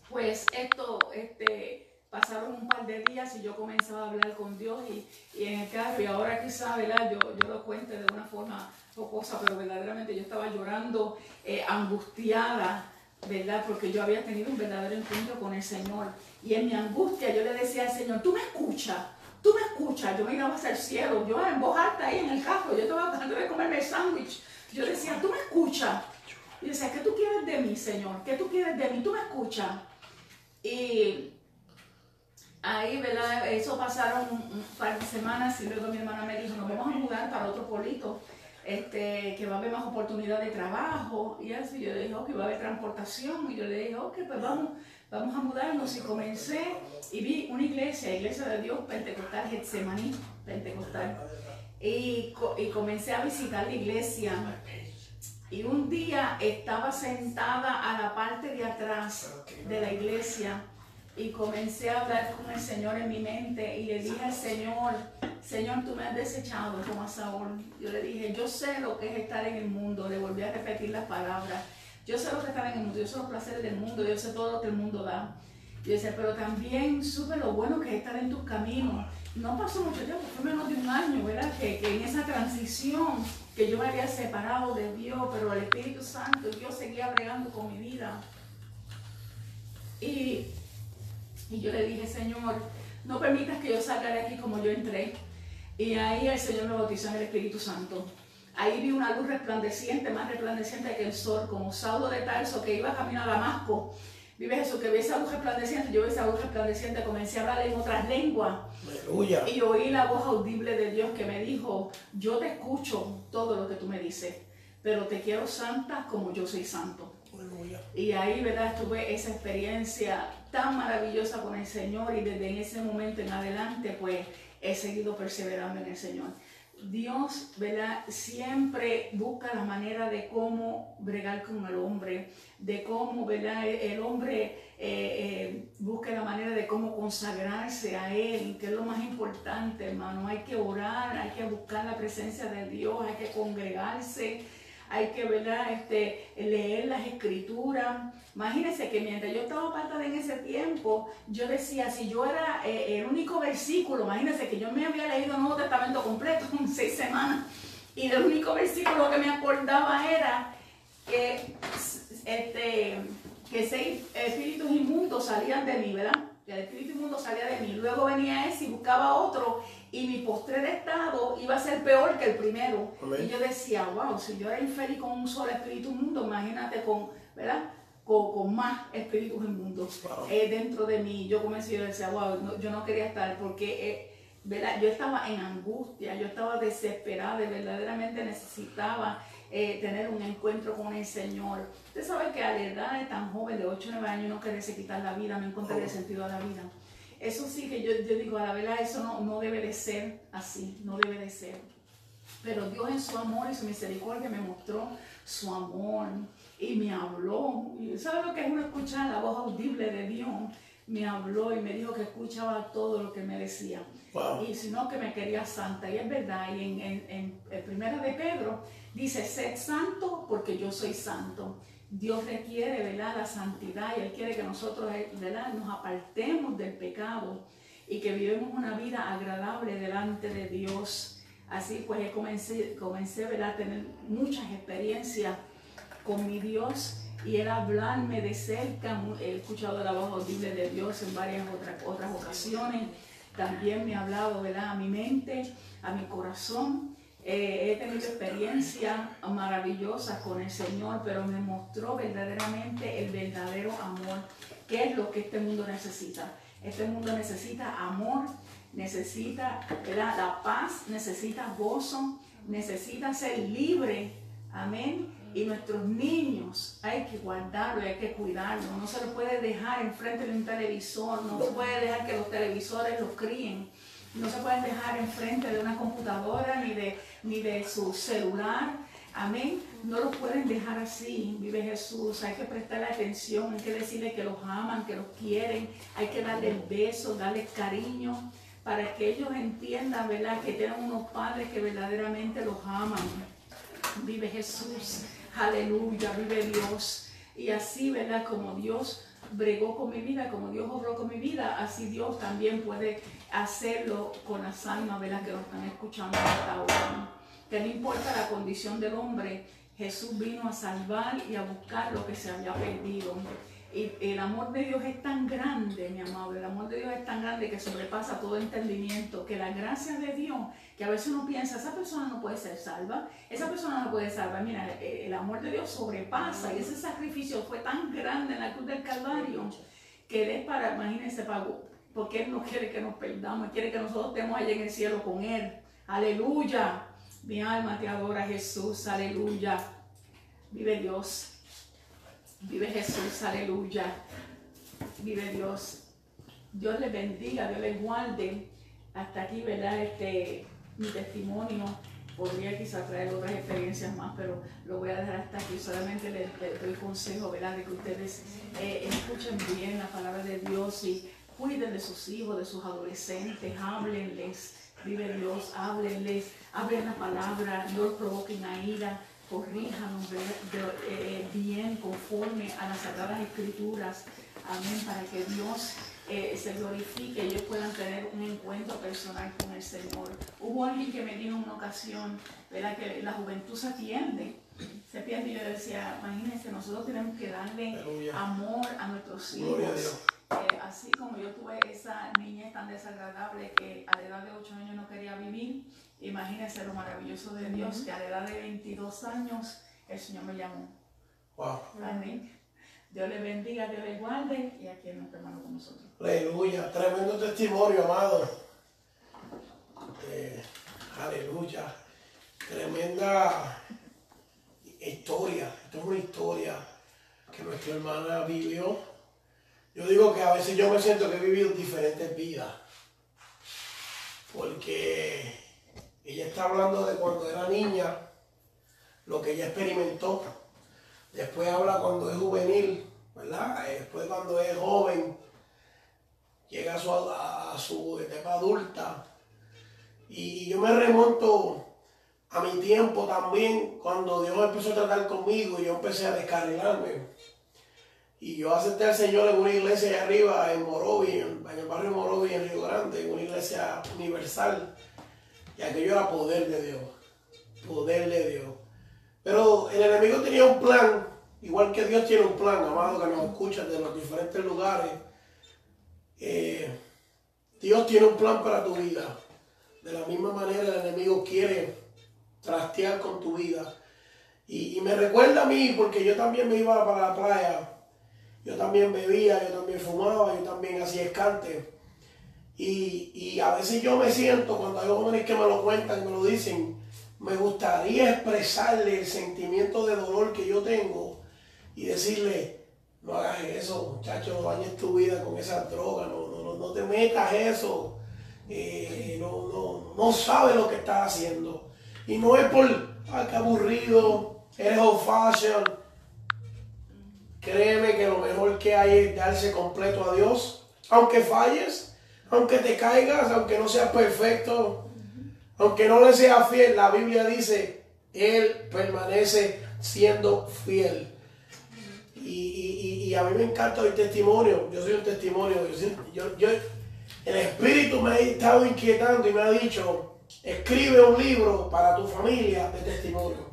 Pues esto, este, pasaron un par de días y yo comenzaba a hablar con Dios y, en el carro, y ahora quizá, ¿verdad? Yo, yo lo cuento de una forma jocosa, pero verdaderamente yo estaba llorando, eh, angustiada, ¿verdad? Porque yo había tenido un verdadero encuentro con el Señor. Y en mi angustia yo le decía al Señor, tú me escuchas, tú me escuchas. Yo me iba hacia el cielo, yo en voz alta ahí en el carro, yo estaba tratando de comerme el sándwich. Yo decía, tú me escuchas. Y decía, ¿qué tú quieres de mí, Señor? ¿Qué tú quieres de mí? Tú me escuchas. Y ahí, ¿verdad? Eso pasaron un par de semanas y luego mi hermana me dijo, nos vamos a mudar para otro polito este, que va a haber más oportunidad de trabajo y así. Yo le dije, ok, va a haber transportación y yo le dije, ok, pues vamos, vamos a mudarnos y comencé y vi una iglesia, Iglesia de Dios Pentecostal, Getsemaní Pentecostal. Y, y comencé a visitar la iglesia. Y un día estaba sentada a la parte de atrás de la iglesia y comencé a hablar con el Señor en mi mente y le dije al Señor, Señor, tú me has desechado como a Saúl. Yo le dije, yo sé lo que es estar en el mundo. Le volví a repetir las palabras. Yo sé lo que es en el mundo, yo sé los placeres del mundo, yo sé todo lo que el mundo da. Yo decía, pero también supe lo bueno que es estar en tus caminos. No pasó mucho tiempo, fue menos de un año, ¿verdad? Que, que en esa transición que yo me había separado de Dios, pero el Espíritu Santo, Dios seguía bregando con mi vida. Y, y yo le dije, Señor, no permitas que yo salga de aquí como yo entré. Y ahí el Señor me bautizó en el Espíritu Santo. Ahí vi una luz resplandeciente, más resplandeciente que el sol, como Saulo de Tarso que iba camino a Damasco. Vive Jesús, que vi esa luz resplandeciente, yo vi esa luz resplandeciente, comencé a hablar en otras lenguas. Aleluya. Y oí la voz audible de Dios que me dijo, yo te escucho todo lo que tú me dices, pero te quiero santa como yo soy santo. Aleluya. Y ahí, ¿verdad? Tuve esa experiencia tan maravillosa con el Señor y desde ese momento en adelante, pues he seguido perseverando en el Señor. Dios, ¿verdad? Siempre busca la manera de cómo bregar con el hombre, de cómo, ¿verdad? El hombre eh, eh, busca la manera de cómo consagrarse a Él, que es lo más importante, hermano. Hay que orar, hay que buscar la presencia de Dios, hay que congregarse, hay que ¿verdad? Este, leer las escrituras. Imagínense que mientras yo estaba apartada en ese tiempo, yo decía, si yo era eh, el único versículo, imagínense que yo me había leído el Nuevo Testamento completo en seis semanas, y el único versículo que me acordaba era que, este, que seis espíritus inmundos salían de mí, ¿verdad? el espíritu inmundo salía de mí. Luego venía ese y buscaba otro y mi postre de estado iba a ser peor que el primero. Y yo decía, wow, si yo era infeliz con un solo espíritu inmundo, imagínate con, ¿verdad? Con, más espíritus inmundos eh, dentro de mí. Yo comencé, yo decía, wow, yo no quería estar porque... Eh, ¿verdad? Yo estaba en angustia, yo estaba desesperada, verdaderamente necesitaba eh, tener un encuentro con el Señor. Usted sabe que a la edad de tan joven, de 8 o 9 años, no quererse quitar la vida, no encontrarle sentido a la vida. Eso sí que yo, yo, digo, a la verdad, eso no, no debe de ser así, no debe de ser. Pero Dios en su amor y su misericordia me mostró su amor y me habló. ¿Sabe lo que es uno escuchar la voz audible de Dios? Me habló y me dijo que escuchaba todo lo que me decía. Y si no, que me quería santa. Y es verdad, y en, en, en, en Primera de Pedro Dice, sed santo porque yo soy santo. Dios requiere, ¿verdad? La santidad y Él quiere que nosotros, ¿verdad? Nos apartemos del pecado y que vivamos una vida agradable delante de Dios. Así pues, comencé, comencé ¿verdad? a tener muchas experiencias con mi Dios y Él hablarme de cerca. He escuchado la voz audible de Dios en varias otras, otras ocasiones. También me ha hablado, ¿verdad? A mi mente, a mi corazón. Eh, he tenido experiencias maravillosas con el Señor, pero me mostró verdaderamente el verdadero amor, que es lo que este mundo necesita. Este mundo necesita amor, necesita la paz, necesita gozo, necesita ser libre. Amén. Y nuestros niños hay que guardarlos, hay que cuidarlos. No se los puede dejar enfrente de un televisor, no se puede dejar que los televisores los críen no se pueden dejar enfrente de una computadora ni de, ni de su celular. Amén. No los pueden dejar así, vive Jesús. Hay que prestarle atención, hay que decirle que los aman, que los quieren. Hay que darle el beso, darle cariño, para que ellos entiendan, ¿verdad? Que tienen unos padres que verdaderamente los aman. Vive Jesús. Aleluya, vive Dios. Y así, ¿verdad? Como Dios bregó con mi vida, como Dios obró con mi vida, así Dios también puede hacerlo con las almas las que lo están escuchando hasta ahora. Que no importa la condición del hombre, Jesús vino a salvar y a buscar lo que se había perdido. Y el amor de Dios es tan grande, mi amado, el amor de Dios es tan grande que sobrepasa todo entendimiento, que la gracia de Dios, que a veces uno piensa, esa persona no puede ser salva, esa persona no puede salvar. Mira, el amor de Dios sobrepasa y ese sacrificio fue tan grande en la cruz del Calvario que es para, imagínense, para, porque Él no quiere que nos perdamos, quiere que nosotros estemos allá en el cielo con Él. Aleluya. Mi alma te adora Jesús, aleluya. Vive Dios. Vive Jesús, aleluya. Vive Dios. Dios les bendiga, Dios les guarde. Hasta aquí, ¿verdad? Este, mi testimonio. Podría quizás traer otras experiencias más, pero lo voy a dejar hasta aquí. Solamente les, doy consejo, ¿verdad? De que ustedes eh, escuchen bien la palabra de Dios y Cuiden de sus hijos, de sus adolescentes, háblenles, vive Dios, háblenles, hablen la palabra, no los provoquen a ira, corríjanos eh, bien conforme a las sagradas escrituras. Amén, para que Dios eh, se glorifique y ellos puedan tener un encuentro personal con el Señor. Hubo alguien que me dijo en una ocasión, ¿verdad? Que la juventud se pierde. Se pierde y yo decía, imagínense, nosotros tenemos que darle amor a nuestros hijos. Eh, así como yo tuve esa niña tan desagradable que a la edad de 8 años no quería vivir, imagínense lo maravilloso de Dios que a la edad de 22 años el Señor me llamó. Wow. Amén. Dios le bendiga, Dios le guarde y aquí nuestro hermano con nosotros. Aleluya, tremendo testimonio, amado. Eh, aleluya, tremenda historia. Esto es una historia que nuestra hermana vivió. Yo digo que a veces yo me siento que he vivido diferentes vidas. Porque ella está hablando de cuando era niña, lo que ella experimentó Después habla cuando es juvenil, ¿verdad? Eh, después cuando es joven, llega a su, a su etapa adulta. Y yo me remonto a mi tiempo también, cuando Dios empezó a tratar conmigo y yo empecé a descarrilarme. Y yo acepté al Señor en una iglesia allá arriba, en Morovi, en, el barrio Morovi, en Río Grande, en una iglesia universal. Y aquello era poder de Dios, poder de Dios. Pero el enemigo tenía un plan, igual que Dios tiene un plan, amado, que nos escucha de los diferentes lugares. Eh, Dios tiene un plan para tu vida. De la misma manera el enemigo quiere trastear con tu vida. Y, me recuerda a mí, porque yo también me iba para la playa. Yo también bebía, yo también fumaba, yo también hacía escante. Y, y a veces yo me siento, cuando hay jóvenes que me lo cuentan, me lo dicen, me gustaría expresarle el sentimiento de dolor que yo tengo y decirle, no hagas eso, muchacho, no bañes tu vida con esa droga, no, no, no te metas eso, eh, no, no, no sabes lo que estás haciendo. Y no es por, ah, qué aburrido, eres old fashion. Créeme que lo mejor que hay es darse completo a Dios, aunque falles, aunque te caigas, aunque no seas perfecto, aunque no le sea fiel, la Biblia dice, Él permanece siendo fiel. Y, a mí me encanta el testimonio. Yo soy un testimonio. Yo, el Espíritu me ha estado inquietando y me ha dicho, escribe un libro para tu familia de testimonio.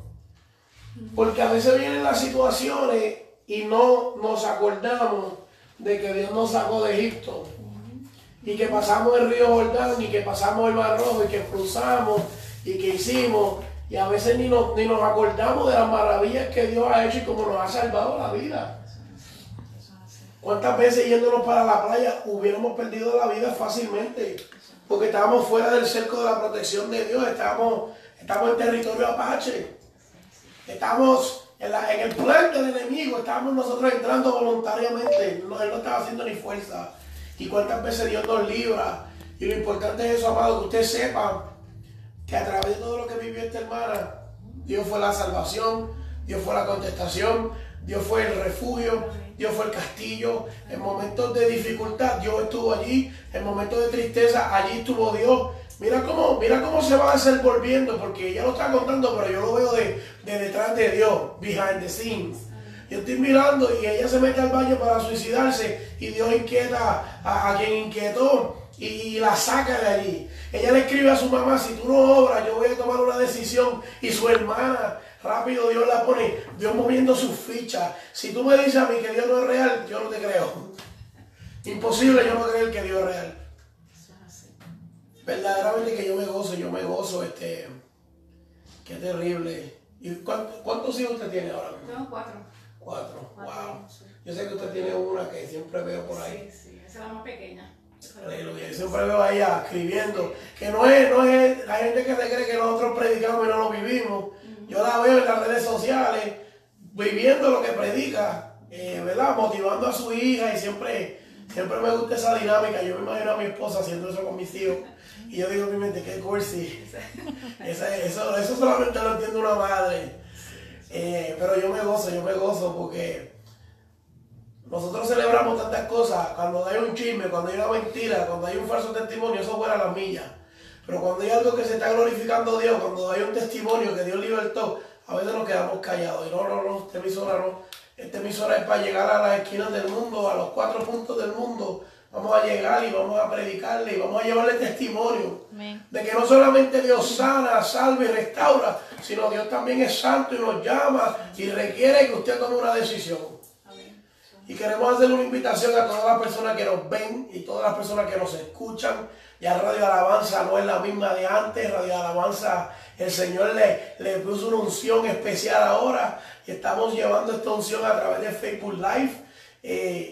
Porque a veces vienen las situaciones y no nos acordamos de que Dios nos sacó de Egipto y que pasamos el río Jordán y que pasamos el Mar Rojo y que cruzamos y que hicimos y a veces ni nos, ni nos acordamos de las maravillas que Dios ha hecho y cómo nos ha salvado la vida. ¿Cuántas veces yéndonos para la playa hubiéramos perdido la vida fácilmente? Porque estábamos fuera del cerco de la protección de Dios, estábamos, estamos en territorio apache, estamos en, el plan del enemigo, estábamos nosotros entrando voluntariamente, él no estaba haciendo ni fuerza y cuántas veces Dios nos libra. Y lo importante es eso, amado, que usted sepa que a través de todo lo que vivió esta hermana, Dios fue la salvación, Dios fue la contestación, Dios fue el refugio, Dios fue el castillo. En momentos de dificultad, Dios estuvo allí. En momentos de tristeza, allí estuvo Dios. Mira cómo, mira cómo se va a volviendo, porque ella lo está contando, pero yo lo veo de, de detrás de Dios, behind the scenes. Yo estoy mirando y ella se mete al baño para suicidarse y Dios inquieta a, quien inquietó y, la saca de allí. Ella le escribe a su mamá, si tú no obras, yo voy a tomar una decisión. Y su hermana, rápido Dios la pone, Dios moviendo sus fichas. Si tú me dices a mí que Dios no es real, yo no te creo. Imposible yo no creer que Dios es real. Verdaderamente que yo me gozo, yo me gozo, este, qué terrible. ¿Y cuántos, hijos usted tiene ahora Tengo cuatro. Cuatro. Wow. Yo sé que usted tiene una que siempre veo por ahí. Sí, sí, esa es la más pequeña. Aleluya. Yo siempre veo ahí escribiendo. Que no es, no es la gente que se cree que nosotros predicamos y no lo vivimos. Yo la veo en las redes sociales viviendo lo que predica, eh, ¿verdad? Motivando a su hija y siempre, siempre me gusta esa dinámica. Yo me imagino a mi esposa haciendo eso con mis hijos. Y yo digo en mi mente, qué cursi. eso, eso, eso solamente lo entiende una madre. Eh, pero yo me gozo, yo me gozo porque nosotros celebramos tantas cosas. Cuando hay un chisme, cuando hay una mentira, cuando hay un falso testimonio, eso fuera la milla. Pero cuando hay algo que se está glorificando a Dios, cuando hay un testimonio que Dios libertó, a veces nos quedamos callados. Y no, no, no, esta emisora no. Esta emisora es para llegar a las esquinas del mundo, a los cuatro puntos del mundo. Vamos a llegar y vamos a predicarle y vamos a llevarle testimonio de que no solamente Dios sana, salva y restaura, sino Dios también es santo y nos llama y requiere que usted tome una decisión. Y queremos hacer una invitación a todas las personas que nos ven y todas las personas que nos escuchan. Ya Radio Alabanza no es la misma de antes. Radio Alabanza, el Señor le, le puso una unción especial ahora. Y estamos llevando esta unción a través de Facebook Live eh,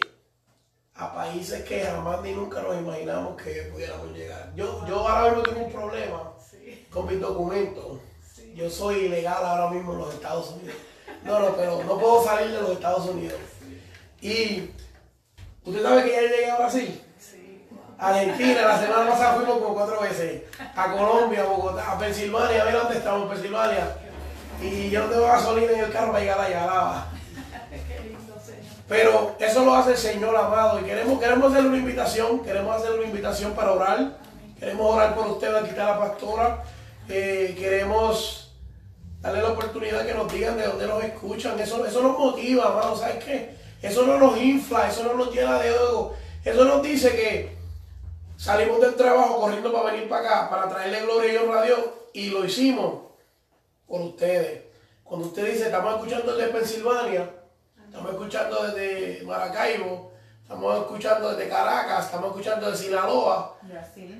a países que jamás ni nunca nos imaginamos que pudiéramos llegar. Yo, yo ahora mismo tengo un problema con mis documentos. Yo soy ilegal ahora mismo en los Estados Unidos. No, no, pero no puedo salir de los Estados Unidos. Y usted sabe que ya llegué a Brasil. Argentina, la semana pasada fuimos como cuatro veces. A Colombia, a Bogotá, a Pensilvania, a ver dónde estamos, Pensilvania. Y yo no tengo gasolina en el carro para llegar allá, alaba. Pero eso lo hace el Señor amado y queremos, queremos hacerle una invitación, queremos hacerle una invitación para orar. Queremos orar por usted, aquí está la pastora. Eh, queremos darle la oportunidad que nos digan de dónde nos escuchan. Eso, eso nos motiva, amado. ¿Sabes qué? Eso no nos infla, eso no nos llena de ego. Eso nos dice que salimos del trabajo corriendo para venir para acá, para traerle gloria y honra a Dios. Y lo hicimos por ustedes. Cuando usted dice, estamos escuchando desde Pensilvania, estamos escuchando desde Maracaibo, estamos escuchando desde Caracas, estamos escuchando desde Sinaloa.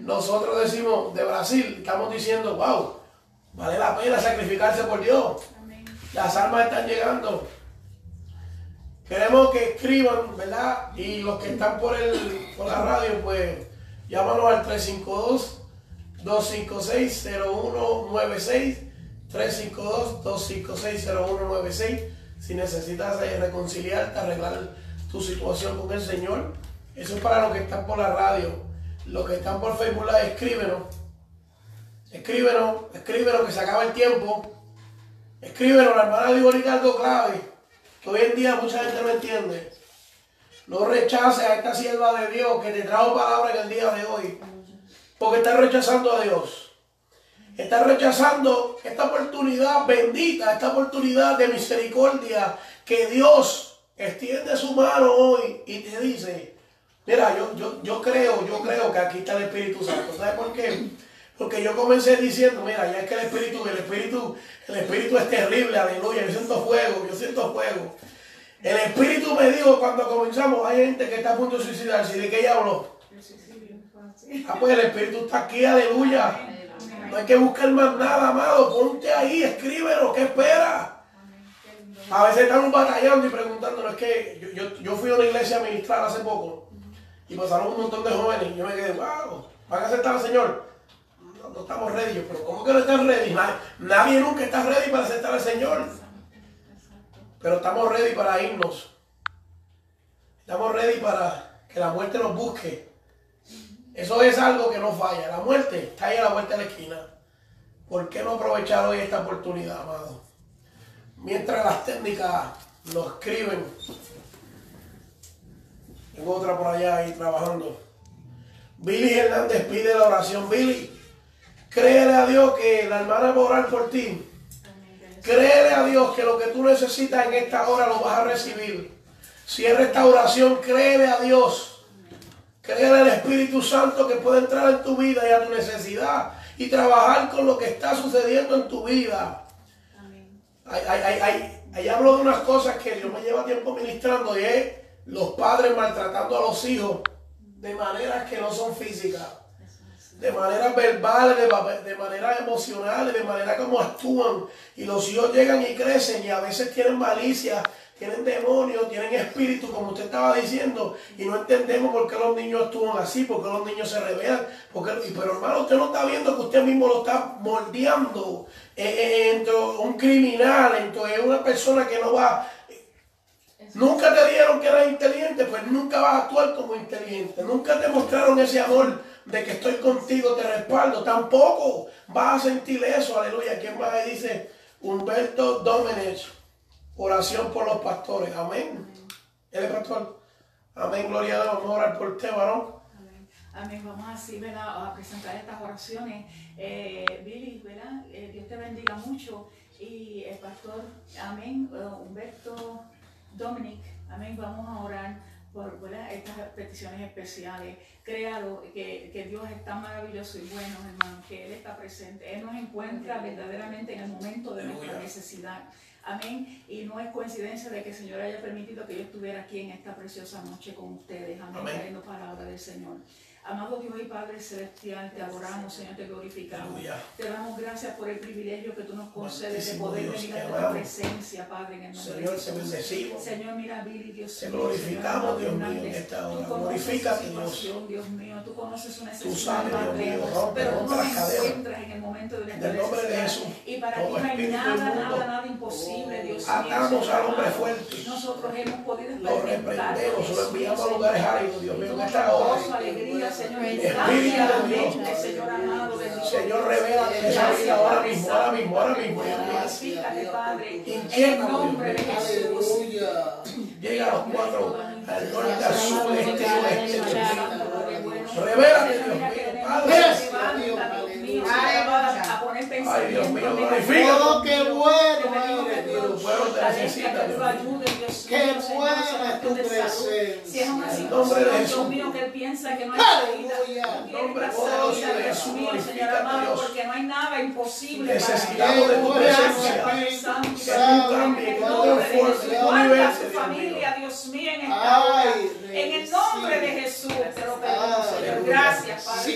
Nosotros decimos de Brasil, estamos diciendo, wow, vale la pena sacrificarse por Dios. Las armas están llegando. Queremos que escriban, ¿verdad? Y los que están por, el, por la radio, pues llámanos al 352-256-0196. 352-256-0196. Si necesitas reconciliarte, arreglar tu situación con el Señor. Eso es para los que están por la radio. Los que están por Facebook Live, escríbenos. Escríbenos, escríbenos que se acaba el tiempo. Escríbenos, la hermana dijo algo clave que hoy en día mucha gente no entiende. No rechaces a esta sierva de Dios que te trajo palabra en el día de hoy. Porque está rechazando a Dios. Está rechazando esta oportunidad bendita, esta oportunidad de misericordia que Dios extiende su mano hoy y te dice, mira, yo, yo, yo creo, yo creo que aquí está el Espíritu Santo. ¿Sabes por qué? Porque yo comencé diciendo, mira, ya es que el espíritu, el espíritu, el espíritu es terrible, aleluya, yo siento fuego, yo siento fuego. El espíritu me dijo cuando comenzamos, hay gente que está a punto de suicidarse, ¿y de qué ella habló? Ah, pues el espíritu está aquí, aleluya. No hay que buscar más nada, amado. Ponte ahí, escríbelo, ¿qué espera? A veces estamos batallando y preguntándonos, es que yo, yo, fui a una iglesia a ministrar hace poco y pasaron un montón de jóvenes y yo me quedé, wow, ¿van a aceptar al Señor? no, estamos ready. pero ¿cómo que no están ready? Nadie, nunca está ready para aceptar al Señor. Pero estamos ready para irnos. Estamos ready para que la muerte nos busque. Eso es algo que no falla. La muerte está ahí a la vuelta de la esquina. ¿Por qué no aprovechar hoy esta oportunidad, amado? Mientras las técnicas lo escriben. Tengo otra por allá ahí trabajando. Billy Hernández pide la oración. Billy, Créele a Dios que la hermana va a orar por ti. Créele a Dios que lo que tú necesitas en esta hora lo vas a recibir. Si es restauración, créele a Dios. Créele al Espíritu Santo que puede entrar en tu vida y a tu necesidad y trabajar con lo que está sucediendo en tu vida. Ahí hablo de unas cosas que Dios me lleva tiempo ministrando y es los padres maltratando a los hijos de maneras que no son físicas de manera verbal, de, de manera emocional, de manera como actúan. Y los hijos llegan y crecen y a veces tienen malicia, tienen demonios, tienen espíritu, como usted estaba diciendo, y no entendemos por qué los niños actúan así, por qué los niños se rebelan. Porque, pero hermano, usted no está viendo que usted mismo lo está moldeando eh, eh, entre un criminal, entre una persona que no va... Nunca te dieron que eras inteligente, pues nunca vas a actuar como inteligente. Nunca te mostraron ese amor de que estoy contigo, te respaldo. Tampoco vas a sentir eso, aleluya. ¿Quién más ahí dice? Humberto Domenech, oración por los pastores. Amén. ¿Él es pastor? Amén, gloria a Dios. Vamos a orar por usted, varón. Amén. Vamos así, ¿verdad? A presentar estas oraciones. Eh, Billy, ¿verdad? Eh, Dios te bendiga mucho. Y el pastor, amén, uh, Humberto Dominic, amén, vamos a orar por ¿verdad? estas peticiones especiales. Créalo que, que, Dios es tan maravilloso y bueno, hermano, que Él está presente. Él nos encuentra verdaderamente en el momento de nuestra necesidad. Amén. Y no es coincidencia de que el Señor haya permitido que yo estuviera aquí en esta preciosa noche con ustedes. Amén. Trayendo palabra del Señor. Amado Dios y Padre Celestial, te adoramos, Señor, te glorificamos. Te damos gracias por el privilegio que tú nos concedes de poder venir a tu presencia, Padre, en el nombre Señor, de Jesús. Señor, mira, Billy, Dios Te glorificamos, Dios mío, en esta hora. Glorifícate, Dios. Dios mío, tú conoces su necesidad, tú sabes, Padre, pero tú nos encuentras en el momento de nuestra necesidad. Y para ti no hay nada, nada, nada imposible, Dios mío. Atamos al hombre fuerte. Nosotros hemos podido experimentar. Lo reprendemos, lo enviamos a lugares áridos, Dios mío, en esta hora. alegría, Señor. Espíritu de Dios. Señor, revela esa vida ahora mismo, ahora mismo, ahora mismo. En nombre de Jesús. Llega a los cuatro, al norte, al sur, este, oeste. Revélate, Dios mío. Padre. Ay, Dios mío, glorifica. Oh, qué bueno Tu pueblo te necesita, Dios mío. Qué buena es tu presencia. Si es una situación, Dios mío, que él piensa que no hay salida. Nombre poderoso de Dios mío, Señor amado, porque no hay nada imposible Necesitamos de tu presencia. Que tú cambies, que tú transformes, guarda tu familia, Dios mío, en esta hora. En el nombre de Jesús te lo pedimos, Señor. Gracias, Padre.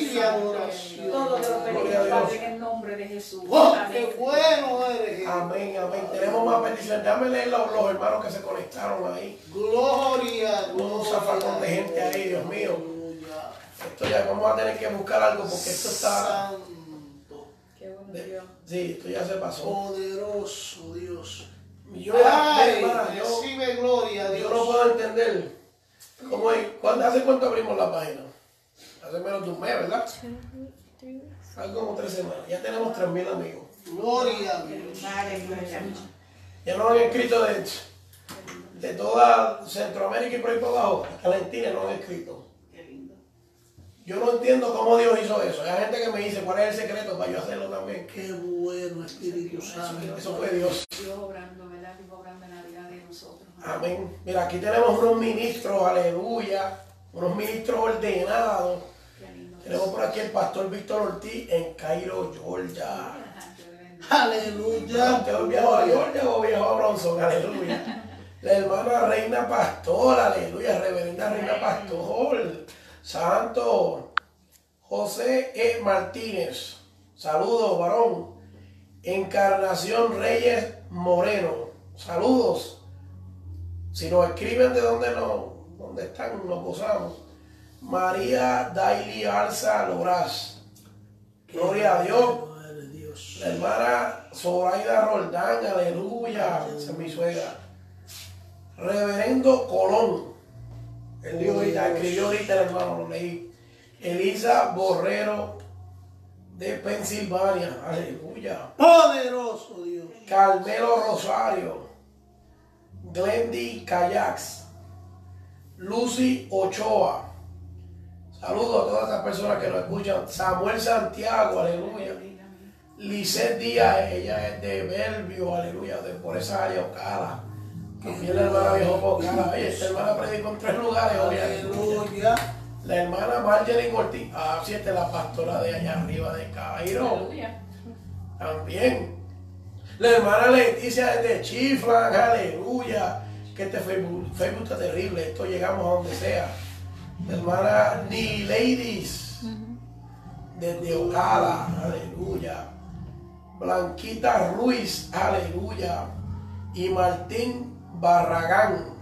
Todo te lo pedimos, Padre, en el nombre de Jesús. Qué bueno eres. Amén, amén. Tenemos más peticiones. Déjame leer los, los hermanos que se conectaron ahí. Gloria, gloria. Un zafacón de gente ahí, Dios mío. Esto ya vamos a tener que buscar algo porque esto está. Santo. Qué bueno Dios. Sí, esto ya se pasó. Poderoso Dios. Yo, Ay, hermana, yo, recibe gloria, Dios. yo no puedo entender. ¿Cómo es? ¿Cuándo, ¿Hace cuánto abrimos la página? Hace menos de un mes, ¿verdad? Hace como tres semanas. Ya tenemos tres mil amigos. Gloria a Dios. Ya nos han escrito de, de toda Centroamérica y por ahí por abajo. Argentina nos han escrito. Yo no entiendo cómo Dios hizo eso. Hay gente que me dice cuál es el secreto para yo hacerlo también. Qué bueno, Espíritu Santo. Eso fue Dios. Dios obrando, ¿verdad? Dios obrando en la vida de nosotros. Amén. Mira, aquí tenemos unos ministros, aleluya. Unos ministros ordenados. Tenemos por aquí el pastor Víctor Ortiz en Cairo, Georgia. Aleluya. ¿Te viejo a Georgia o viejo a Bronson? Aleluya. La hermana Reina Pastor, aleluya. Reverenda Reina Pastor. Santo José E. Martínez. Saludos, varón. Encarnación Reyes Moreno. Saludos. Si nos escriben de dónde, no, dónde están, nos gozamos. María Daily Alza Loraz. Gloria a Dios. La hermana Zoraida Roldán, aleluya. Esa es mi suegra. Reverendo Colón. Él dijo ahorita, escribió ahorita el hermano, lo leí. Elisa Borrero de Pensilvania. Aleluya. Poderoso Dios. Carmelo Rosario. Glendy Kayaks. Lucy Ochoa. Saludos a todas estas personas que nos escuchan. Samuel Santiago, aleluya. Lisette Díaz, ella es de Belvio, aleluya, de por esa área Ocala. También la hermana viajó por Ocala. Oye, esta hermana predicó en tres lugares, Aleluya. La hermana Marjorie Corti, ah, sí, esta es la pastora de allá arriba de Cairo. Aleluya. También. La hermana Leticia desde Chiflan, aleluya. Que este Facebook, Facebook está terrible, esto llegamos a donde sea. Hermana Ni Ladies, desde Ocala, aleluya. Blanquita Ruiz, aleluya. Y Martín Barragán,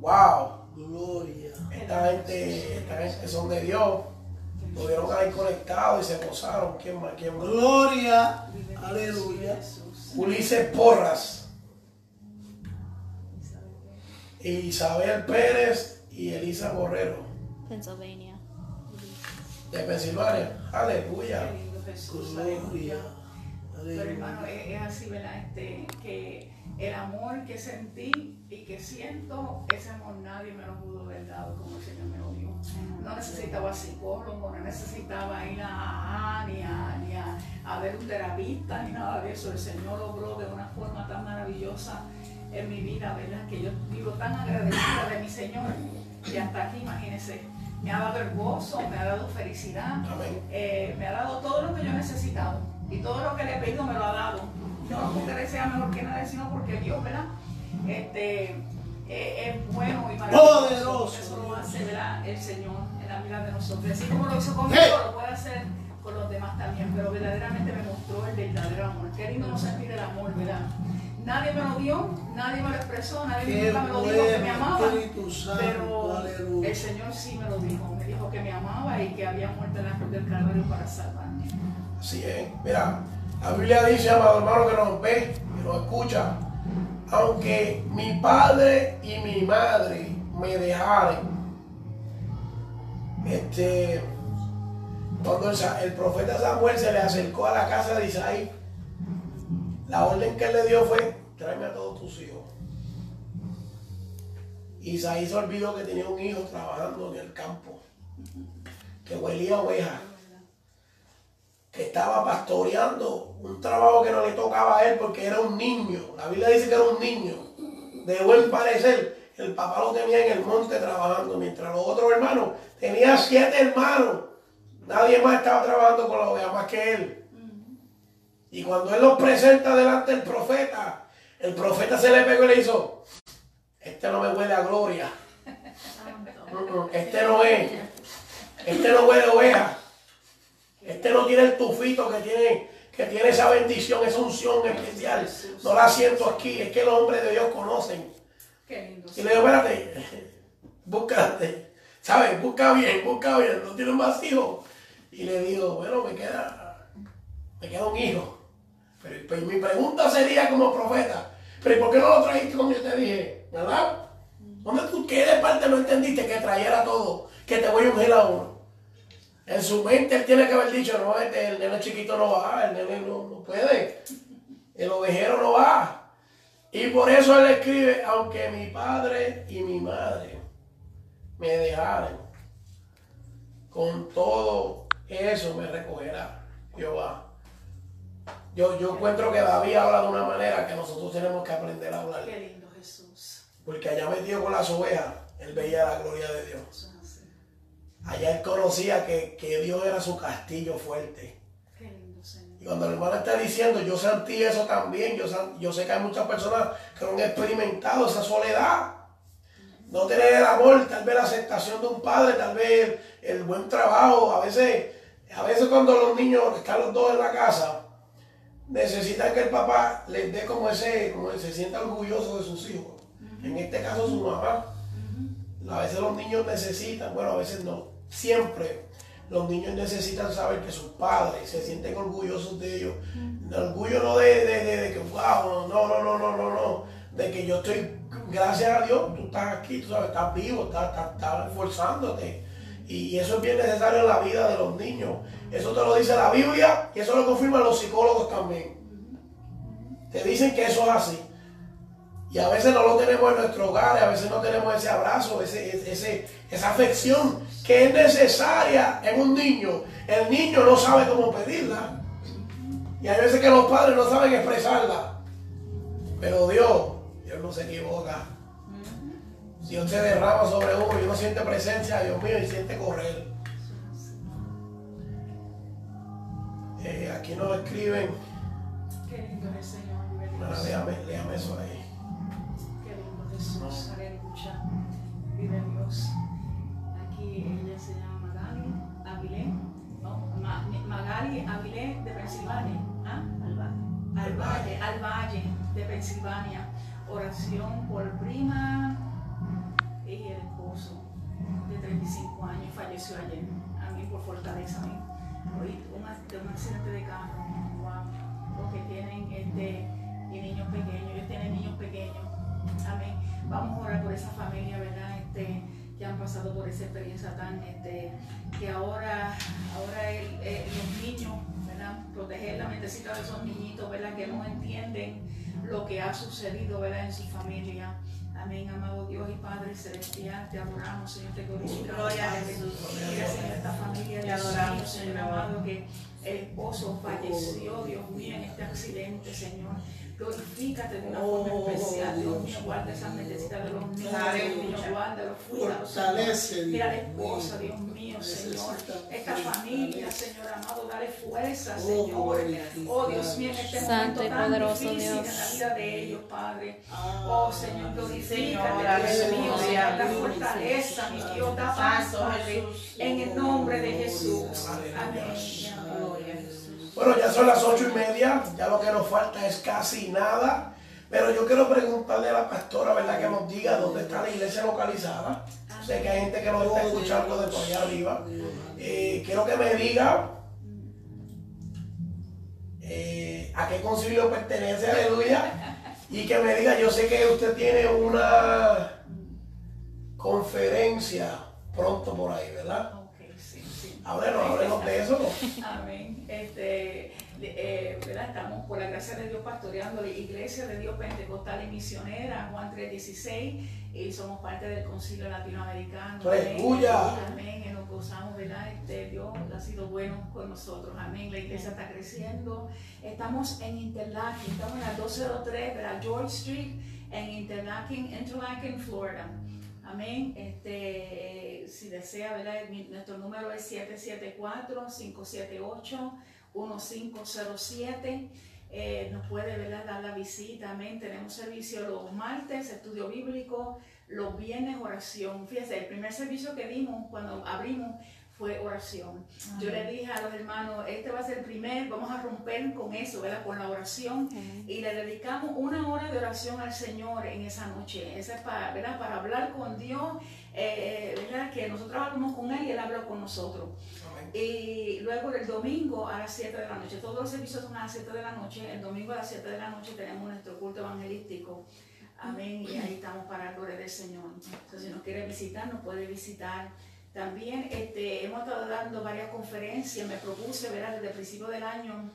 wow. Gloria. Esta gente, esta gente son de Dios. Estuvieron ahí conectados y se gozaron. ¿Quién más? ¿Quién más? Gloria. Aleluya. Ulises Porras. Isabel Pérez y Elisa Borrero. Pennsylvania. De Pensilvania. Aleluya. Aleluya. Pero hermano, es, es así, ¿verdad? Este, que el amor que sentí y que siento, ese amor nadie me lo pudo haber dado como el Señor me lo dio. No necesitaba psicólogo, no necesitaba ir a, a- ni, a, ni a, a ver un terapista, ni nada de eso. El Señor logró de una forma tan maravillosa en mi vida, ¿verdad? Que yo vivo tan agradecida de mi Señor y hasta aquí, imagínense, me ha dado el gozo, me ha dado felicidad, eh, me ha dado todo lo que yo he necesitado y todo lo que le he pedido me lo ha dado. No porque le sea mejor que nadie, sino porque Dios, ¿verdad? Este, eh, es bueno y maravilloso. Poderoso. Eso lo hace, ¿verdad? El Señor en la vida de nosotros. Así como lo hizo conmigo, lo puede hacer con los demás también, pero verdaderamente me mostró el verdadero amor. Qué lindo no sentir el amor, ¿verdad? Nadie me lo dio, nadie me lo expresó, nadie nunca me lo dijo que me amaba. Pero el Señor sí me lo dijo, me dijo que me amaba y que había muerto en la cruz del Calvario para salvarme. Así es. Mira, la Biblia dice, amado hermano, que nos ve, que nos escucha. Aunque mi padre y mi madre me dejaren, este, cuando el, el profeta Samuel se le acercó a la casa de Isaí, la orden que le dio fue, tráeme a todos tus hijos. Isaí se olvidó que tenía un hijo trabajando en el campo, que huelía a ovejas que estaba pastoreando un trabajo que no le tocaba a él porque era un niño. La Biblia dice que era un niño de buen parecer. El papá lo tenía en el monte trabajando, mientras los otros hermanos tenía siete hermanos. Nadie más estaba trabajando con la oveja más que él. Y cuando él los presenta delante del profeta, el profeta se le pegó y le hizo, este no me huele a gloria. *laughs* Este no es. Este no huele a oveja. Este no tiene el tufito que tiene, que tiene esa bendición, esa unción especial. No la siento aquí, es que los hombres de Dios conocen. Y le digo, espérate, *laughs* búscate, ¿sabes? Busca bien, busca bien, no tienes más hijos. Y le digo, bueno, me queda, me queda un hijo. Pero, pero mi pregunta sería como profeta, pero ¿y por qué no lo trajiste como yo te dije? ¿Verdad? ¿Dónde tú, qué de parte no entendiste que trajera todo? Que te voy a ungir a uno. En su mente él tiene que haber dicho, no, este, el nene chiquito no va, el nene no, no puede, el ovejero no va. Y por eso él escribe, aunque mi padre y mi madre me dejaren, con todo eso me recogerá Jehová. Yo, yo encuentro que David habla de una manera que nosotros tenemos que aprender a hablar. Qué lindo Jesús. Porque allá metido con las ovejas, él veía la gloria de Dios. Allá él conocía que, que Dios era su castillo fuerte. Qué lindo Señor. Y cuando el hermano está diciendo, yo sentí eso también, yo, yo sé que hay muchas personas que no han experimentado esa soledad. No tener el amor, tal vez la aceptación de un padre, tal vez el, el buen trabajo. A veces, a veces cuando los niños están los dos en la casa, necesitan que el papá les dé como ese, como se sienta orgulloso de sus hijos. En este caso su mamá. A veces los niños necesitan, bueno, a veces no, siempre los niños necesitan saber que sus padres se sienten orgullosos de ellos. El orgullo no de, de, de- de que, wow, no, no, no, no, no, no, de que yo estoy, gracias a Dios, tú estás aquí, tú sabes, estás vivo, estás, estás, estás esforzándote. Y eso es bien necesario en la vida de los niños. Eso te lo dice la Biblia y eso lo confirman los psicólogos también. Te dicen que eso es así. Y a veces no lo tenemos en nuestro hogar, a veces no tenemos ese abrazo, ese, ese- esa afección que es necesaria en un niño. El niño no sabe cómo pedirla. Y hay veces que los padres no saben expresarla. Pero Dios, Dios no se equivoca. Dios se derrama sobre uno y uno siente presencia, Dios mío, y siente correr. Eh, aquí nos escriben, Qué lindo es el Señor. bueno, léame, léame eso ahí. Qué lindo Jesús. Aleluya. Vive Dios. Aquí ella se llama Magali Avilé. No, Magali Avilé de Pensilvania. ¿Ah? Al Valle. Al Valle de Pensilvania. Oración por prima 35 años falleció ayer. A mí por fortaleza. a. Hoy un, un accidente de carro. Wow. Los tienen este, niños pequeños, ellos tienen niños pequeños. Amén. Vamos a orar por esa familia, ¿verdad? Este, que han pasado por esa experiencia tan, este, que ahora, ahora los niños, ¿verdad? Proteger la mentecita de esos niñitos, ¿verdad? Que no entienden lo que ha sucedido, ¿verdad? En su familia. Amén, amado Dios y Padre Celestial, te adoramos, Señor, te glorificamos. Gloria a Padre. Jesús. Mira, Señor, esta familia, Te adoramos, Señor. amado, que el esposo falleció, Dios mío, en este accidente, Señor. Glorifícate de una Oh, forma especial, Dios mío. Guarda esa mentecita de los niños, Dios. Guárdalo, cuídalo, Fortalece. Mira la Dios esposa, mío. Dios mío, Señor. Esta familia. Señor amado, dale fuerza, Oh, Señor. Oh, Dios mío, en este Santo momento tan poderoso difícil Dios. en la vida de ellos, Padre. Ah, Oh, Señor, glorifícate, Dios mío, Señor, da Dios, fortaleza, mi Dios, da paz, Padre, en el nombre de Jesús. Amén. Gloria. Bueno, ya son las ocho y media, ya lo que nos falta es casi nada. Pero yo quiero preguntarle a la pastora, ¿verdad? Que nos diga dónde está la iglesia localizada. Sé que hay gente que nos está escuchando de por allá arriba. Eh, quiero que me diga eh, a qué concilio pertenece, aleluya. Y que me diga, yo sé que usted tiene una conferencia pronto por ahí, ¿verdad? Háblenos, háblenos de eso. Amén. Este, eh, ¿verdad? Estamos por la gracia de Dios pastoreando la Iglesia de Dios Pentecostal y Misionera, Juan 316, y somos parte del Concilio Latinoamericano. Aleluya. Amén. Y nos gozamos, ¿verdad? Este, Dios ha sido bueno con nosotros. Amén. La iglesia está creciendo. Estamos en Interlaken, estamos en la 203 de la George Street en Interlaken, Interlaken, Florida. Amén. Este, si desea, ¿verdad? Nuestro número es 774-578-1507. Eh, nos puede ¿verdad? dar la visita. Amén. Tenemos servicio los martes, estudio bíblico, los viernes, oración. Fíjese, el primer servicio que dimos cuando abrimos fue oración. Yo le dije a los hermanos, este va a ser el primer, vamos a romper con eso, ¿verdad? Con la oración y le dedicamos una hora de oración al Señor en esa noche. Esa es para, ¿verdad? para hablar con Dios, eh, ¿verdad? que nosotros hablamos con Él y Él habla con nosotros. Y luego el domingo a las 7 de la noche, todos los servicios son a las 7 de la noche, el domingo a las 7 de la noche tenemos nuestro culto evangelístico. Amén. Y ahí estamos para la gloria del Señor. Entonces, si nos quiere visitar, nos puede visitar. También este, hemos estado dando varias conferencias. Me propuse, ¿verdad? desde el principio del año,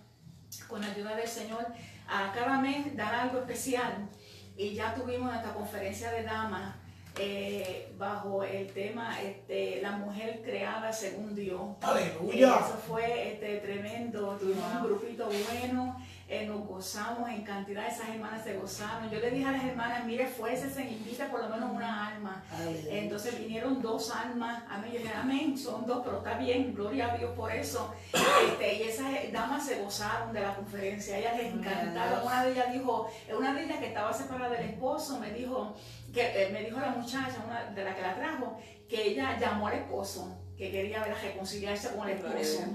con la ayuda del Señor, a cada mes dar algo especial. Y ya tuvimos nuestra conferencia de damas eh, bajo el tema este, La mujer creada según Dios. Y Aleluya. eso fue este, tremendo. Tuvimos un grupito bueno, eh, nos gozamos en cantidad. Esas hermanas se gozaron. Yo le dije a las hermanas, mire, fuércese, invita por lo menos una alma. Entonces vinieron dos almas. Amén. Yo dije, amén, son dos, pero está bien. Gloria a Dios por eso. Este, y esas damas se gozaron de la conferencia. Ellas les encantaron. Una de ellas dijo, una de ellas que estaba separada del esposo, me dijo, que eh, me dijo la muchacha, una de la que la trajo, que ella llamó al esposo, que quería ver, reconciliarse con el esposo.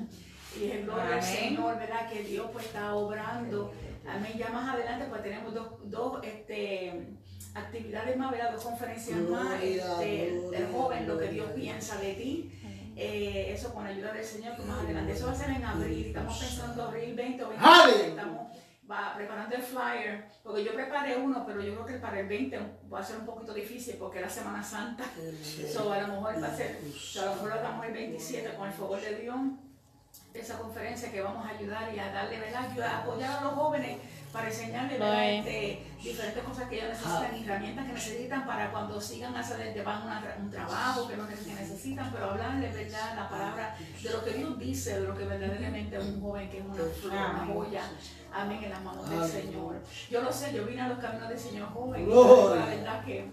Y dije, gloria al. Señor, ¿verdad? Que Dios pues está obrando. Amén. Ya más adelante pues tenemos dos, dos este, actividades más, ¿verdad? Dos conferencias más. Este, gloria, el joven, lo que Dios piensa de ti. Eh, eso con la ayuda del Señor, pues más adelante. Eso va a ser en abril. Estamos pensando abril 20 o 20. Aleluya. Estamos va preparando el flyer, porque yo preparé uno, pero yo creo que para el 20 va a ser un poquito difícil porque es la Semana Santa. So, a lo mejor va a ser, so, a lo mejor lo hagamos el 27 con el favor de Dios, esa conferencia que vamos a ayudar y a darle, ¿verdad? Ayuda, a apoyar a los jóvenes para enseñarles. Este, diferentes cosas que ellos necesitan, herramientas que necesitan para cuando sigan hacia adelante van a una- un trabajo que no que necesitan, pero hablarles, ¿verdad? La palabra de lo que Dios dice, de lo que verdaderamente es un joven que es una flor, una joya. Amén, en las manos del. Señor. Yo lo sé, yo vine a los caminos del Señor joven. y la verdad que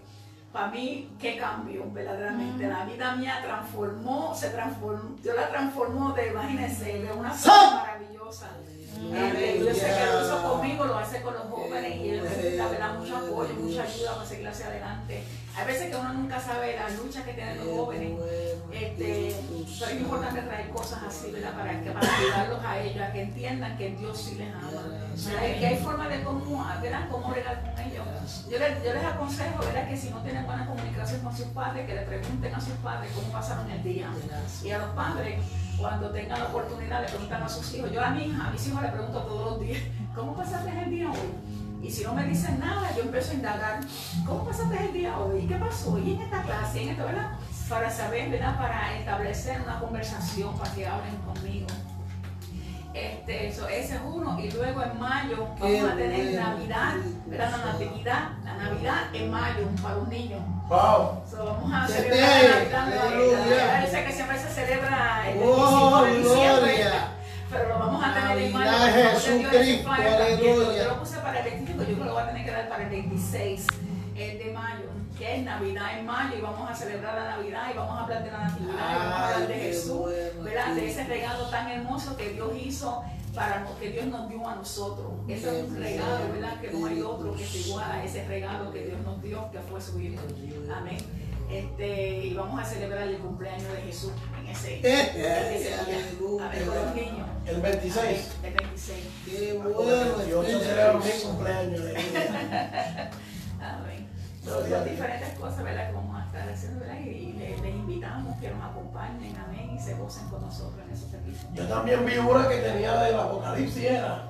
para mí, qué cambio, verdaderamente. La vida mía transformó, se transformó, Dios la transformó de, imagínense, de una forma maravillosa. Eh, Yo sé que lo hizo conmigo, lo hace con los jóvenes y él necesita mucho apoyo, mucha ayuda para seguir hacia adelante. Hay veces que uno nunca sabe las luchas que tienen los jóvenes, este, pero es importante traer cosas así, ¿verdad? Para, que, para ayudarlos a ellos, a que entiendan que Dios sí les ama. que hay formas de cómo, ¿verdad? cómo con ellos. Yo les, yo les aconsejo, ¿verdad? Que si no tienen buena comunicación con sus padres, que le pregunten a sus padres cómo pasaron el día. Y a los padres, cuando tengan la oportunidad, le preguntan a sus hijos. Yo a mi hija, a mis hijos le pregunto todos los días, *laughs* ¿cómo pasaste el día hoy? Y si no me dicen nada, yo empiezo a indagar, ¿cómo pasaste el día hoy? ¿Y qué pasó? ¿Y en esta clase? ¿Y en esto, verdad? Para saber, ¿verdad? Para establecer una conversación, para que hablen conmigo. Este, eso, ese es uno. Y luego en mayo Qué vamos a tener. Navidad, ¿verdad? La Natividad, la Navidad en mayo para los niños. Wow. So, vamos a celebrar la Navidad. esa que siempre se celebra el 25 Oh, de diciembre. Pero lo vamos a tener. Navidad ese Jesucristo, aleluya. Yo lo puse para el 25 25, yo creo que lo voy a tener que dar para el 26 el de mayo, que es Navidad en mayo, y vamos a celebrar la Navidad y vamos a hablar de la Natividad, y vamos a hablar de Jesús, bueno, ¿verdad? De ese regalo tan hermoso que Dios hizo para que Dios nos dio a nosotros. Ese es un regalo, ¿verdad? Que no hay otro que se iguala a ese regalo que Dios nos dio, que fue su Hijo. Amén. Este, y vamos a celebrar el cumpleaños de Jesús en ese, en ese día. Aleluya. Amén, con los niños. El 26. El 26. Qué Porque bueno. Yo celebro mi cumpleaños. eh. *laughs* Amén. Son a Dios. diferentes cosas, ¿verdad? Que vamos a estar haciendo, ¿verdad? Y les, les invitamos que nos acompañen, amén, y se gocen con nosotros en esos servicios. Yo también vi una que tenía del Apocalipsis, era.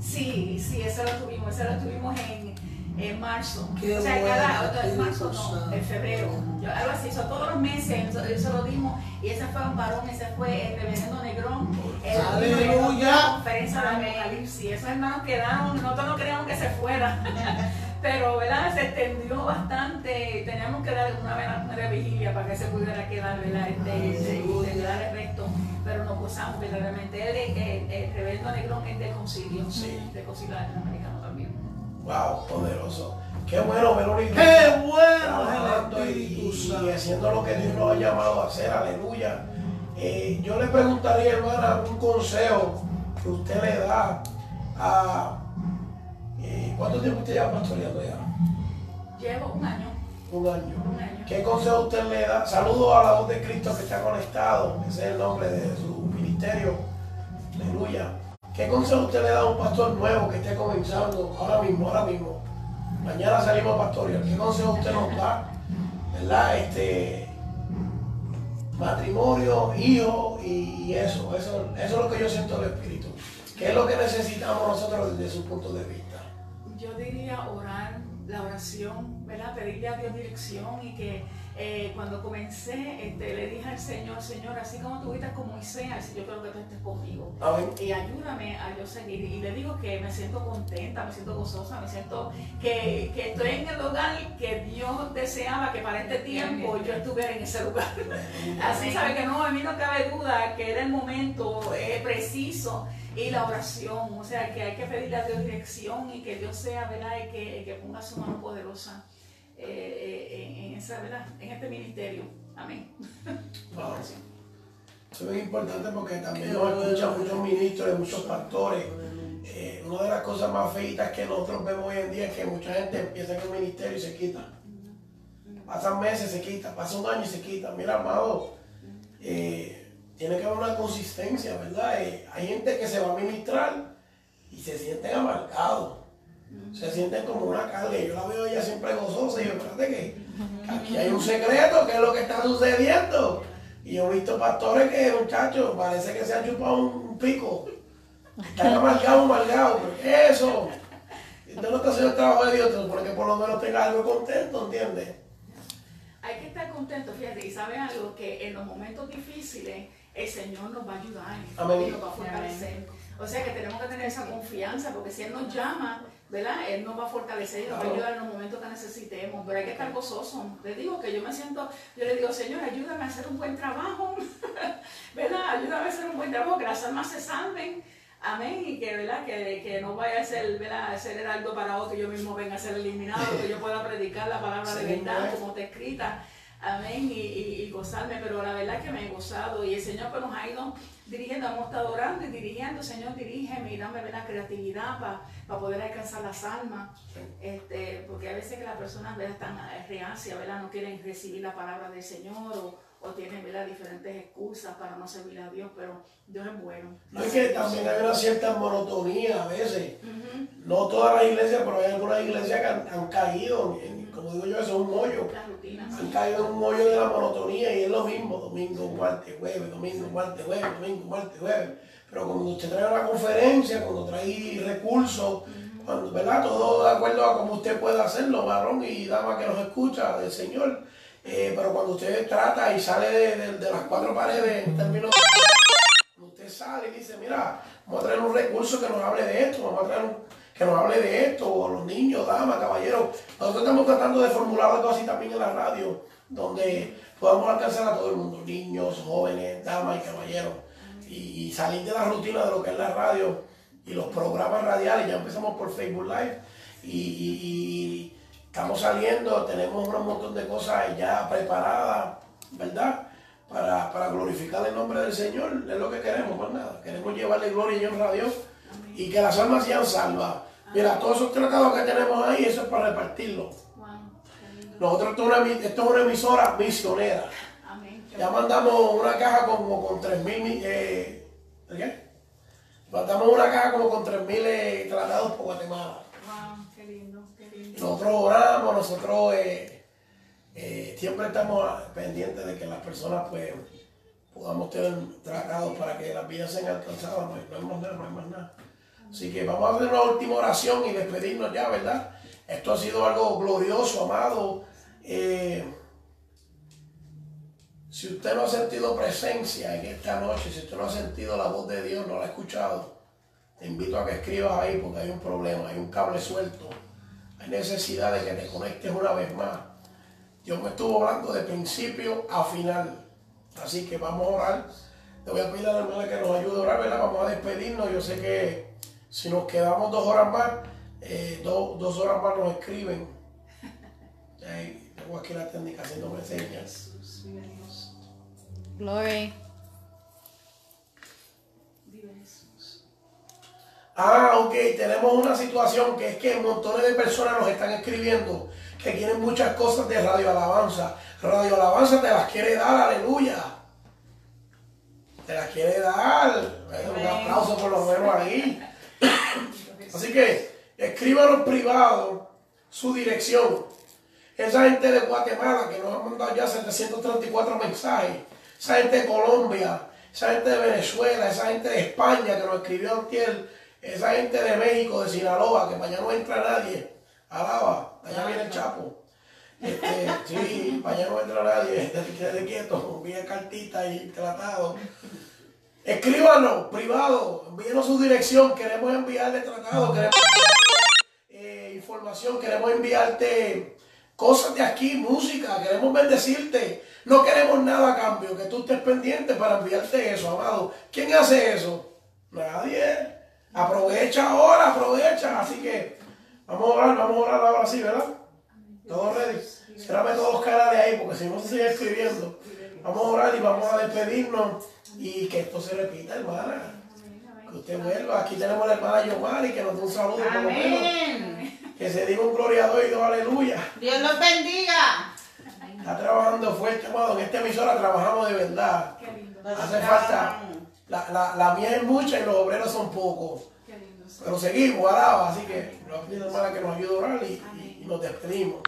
Sí, sí, eso lo tuvimos, eso lo tuvimos en, en marzo. Qué o sea, cada, en Espíritu marzo no, en febrero. Yo, algo así, son todos los meses, eso, eso lo dimos. Y ese fue un varón, ese fue el reverendo Negrón. El Aleluya. la conferencia de Apocalipsis. Esos hermanos quedaron, nosotros no queríamos que se fueran. *laughs* Pero, ¿verdad? Se extendió bastante. Teníamos que dar una vez una vigilia para que se pudiera quedar, ¿verdad? Este, este, terminar el resto. Pero nos gozamos verdaderamente. Es- el, el reverendo Negrón es del concilio. Sí. Del concilio latinoamericano también. Wow, poderoso. Qué bueno ver iglesia Qué bueno trabajando el y, haciendo lo que Dios nos ha llamado a hacer, aleluya. Eh, yo le preguntaría, hermana, un consejo que usted le da a... eh, ¿Cuánto tiempo usted lleva pastoreando ya? Llevo un año. Un año. Un año. ¿Qué consejo usted le da? Saludo a la voz de Cristo que está conectado, ese es el nombre de su ministerio. Aleluya. ¿Qué consejo usted le da a un pastor nuevo que esté comenzando ahora mismo, ahora mismo? Mañana salimos a pastorear. ¿Qué consejo usted nos da? ¿Verdad? Este matrimonio, hijos y, eso, eso. Eso es lo que yo siento del Espíritu. ¿Qué es lo que necesitamos nosotros desde su punto de vista? Yo diría orar, la oración, ¿verdad? Pedirle a Dios dirección y que eh, cuando comencé este, le dije al Señor, Señor, así como tú estás con Moisés, así yo creo que tú estés conmigo. Amén. Y ayúdame a yo seguir. Y le digo que me siento contenta, me siento gozosa, me siento que, que estoy en el lugar que Dios deseaba que para este tiempo yo estuviera en ese lugar. *laughs* Así sabe que no, a mí no cabe duda que era el momento eh, preciso y la oración, o sea que hay que pedirle a Dios dirección y que Dios sea, ¿verdad? Y que, que ponga su mano poderosa eh, eh, en, esa, ¿verdad? En este ministerio. Amén. Wow. Eso es importante porque también nos escuchan muchos ministros y muchos pastores. Eh, una de las cosas más feitas que nosotros vemos hoy en día es que mucha gente empieza en el ministerio y se quita. Pasan meses, se quita, pasa un año y se quita. Mira, amado, eh, tiene que haber una consistencia, ¿verdad? Eh, hay gente que se va a ministrar y se sienten amargados. Se sienten como una carga. Yo la veo ella siempre gozosa y yo, espérate que que aquí hay un secreto, ¿qué es lo que está sucediendo? Y yo he visto pastores que, muchachos, parece que se han chupado un, pico. Están amargados, amargados. ¿Por qué eso? Usted no está haciendo el trabajo de Dios, porque por lo menos tenga algo contento, ¿entiendes? Hay que estar contento, fíjate, y sabe algo, que en los momentos difíciles el Señor nos va a ayudar Amén. y nos va a fortalecer. O sea que tenemos que tener esa confianza, porque si Él nos llama, ¿verdad? Él nos va a fortalecer y nos va a ayudar en los momentos que necesitemos, pero hay que estar gozoso. Le digo que yo me siento, yo le digo, Señor, ayúdame a hacer un buen trabajo, *laughs* ¿verdad? Ayúdame a hacer un buen trabajo, que las almas se salven. Amén, y que, ¿verdad? Que, que no vaya a ser, ¿verdad? A ser heraldo para otro y yo mismo venga a ser eliminado, que yo pueda predicar la palabra de verdad como está escrita. Amén, y, y- y gozarme, pero la verdad que me he gozado y el Señor pues, nos ha ido dirigiendo, hemos estado orando y dirigiendo, Señor, dirígeme y dame la creatividad para poder alcanzar las almas, este, porque a veces que las personas ¿verdad? están eh, reacias, ¿verdad? no quieren recibir la palabra del Señor o, o tienen ¿verdad? diferentes excusas para no servir a Dios, pero Dios es bueno. No es que también hay una cierta monotonía a veces. No todas las iglesias, pero hay algunas iglesias que han, han caído, en- como digo yo, eso es un hoyo. Las rutinas. Han caído en un hoyo de la monotonía y es lo mismo, domingo, martes, jueves, domingo, martes, jueves, domingo, martes, jueves. Pero cuando usted trae una conferencia, cuando trae recursos, cuando, ¿verdad? Todo de acuerdo a cómo usted puede hacerlo, varón y dama que nos escucha del Señor. Eh, pero cuando usted trata y sale de, de- las cuatro paredes en términos usted sale y dice, mira, vamos a traer un recurso que nos hable de esto, vamos a traer un, que nos hable de esto, o los niños, damas, caballeros. Nosotros estamos tratando de formular algo así también en la radio, donde podamos alcanzar a todo el mundo, niños, jóvenes, damas y caballeros, y, salir de la rutina de lo que es la radio y los programas radiales. Ya empezamos por Facebook Live y estamos saliendo, tenemos un montón de cosas ya preparadas, ¿verdad? Para, para glorificar el nombre del Señor, es lo que queremos, más nada. Queremos llevarle gloria y honra a Dios y que las almas sean salvas. Mira, todos esos tratados que tenemos ahí, eso es para repartirlo. Wow. Nosotros, esto es una, esto es una emisora misionera. Amén. Ya mandamos una caja como con 3.000, eh, ¿de qué? Mandamos una caja como con 3.000 eh, tratados por Guatemala. Wow, qué lindo, qué lindo. Nosotros oramos, nosotros eh, eh, siempre estamos pendientes de que las personas pues podamos tener tratados para que las vidas sean alcanzadas. No hay, no hay más nada, no hay más nada. Así que vamos a hacer una última oración y despedirnos ya, ¿verdad? Esto ha sido algo glorioso, amado. Eh, si usted no ha sentido presencia en esta noche, si usted no ha sentido la voz de Dios, no la ha escuchado, te invito a que escribas ahí porque hay un problema, hay un cable suelto. Hay necesidad de que te conectes una vez más. Dios me estuvo hablando de principio a final. Así que vamos a orar. Le voy a pedir a la hermana que nos ayude a orar, ¿verdad? Vamos a despedirnos. Yo sé que si nos quedamos dos horas más, eh, do- dos horas más nos escriben. *laughs* Ahí, tengo aquí la técnica haciéndome señas. Glory. Ah, ok, tenemos una situación que es que montones de personas nos están escribiendo que quieren muchas cosas de Radio Alabanza. Radio Alabanza te las quiere dar, aleluya. Te las quiere dar. Eh, Un aplauso por lo menos ahí. *coughs* Así que escríbanos privado su dirección. Esa gente de Guatemala que nos ha mandado ya 734 mensajes. Esa gente de Colombia. Esa gente de Venezuela. Esa gente de España que nos escribió antier. Esa gente de México, de Sinaloa, que allá no entra nadie. Alaba, allá viene el Chapo. Este, sí, allá no entra nadie. Quédate quieto, envíe cartita y tratado. Escríbanos, privado, envíenos su dirección, queremos enviarle tratado, queremos eh, información, queremos enviarte cosas de aquí, música, queremos bendecirte. No queremos nada a cambio, que tú estés pendiente para enviarte eso, amado. ¿Quién hace eso? Nadie. Aprovecha ahora, aprovecha. Así que vamos a orar, vamos a orar ahora sí, ¿verdad? ¿Todos ready? Cérrame todos los canales ahí, porque si no se sigue escribiendo. Vamos a orar y vamos a despedirnos y que esto se repita, hermana. Que usted vuelva. Aquí tenemos a la hermana Yomari que nos da un saludo por lo menos. Amén. Que se diga un gloria a Dios y dos aleluya. Dios los bendiga. Está trabajando fuerte, amado. En esta emisora trabajamos de verdad. Qué lindo, Hace falta. La, la, la mía es mucha y los obreros son pocos. qué lindo. sí. Pero seguimos, alaba. Así que nos pido, hermana, que nos ayude a orar y, y- y nos despedimos.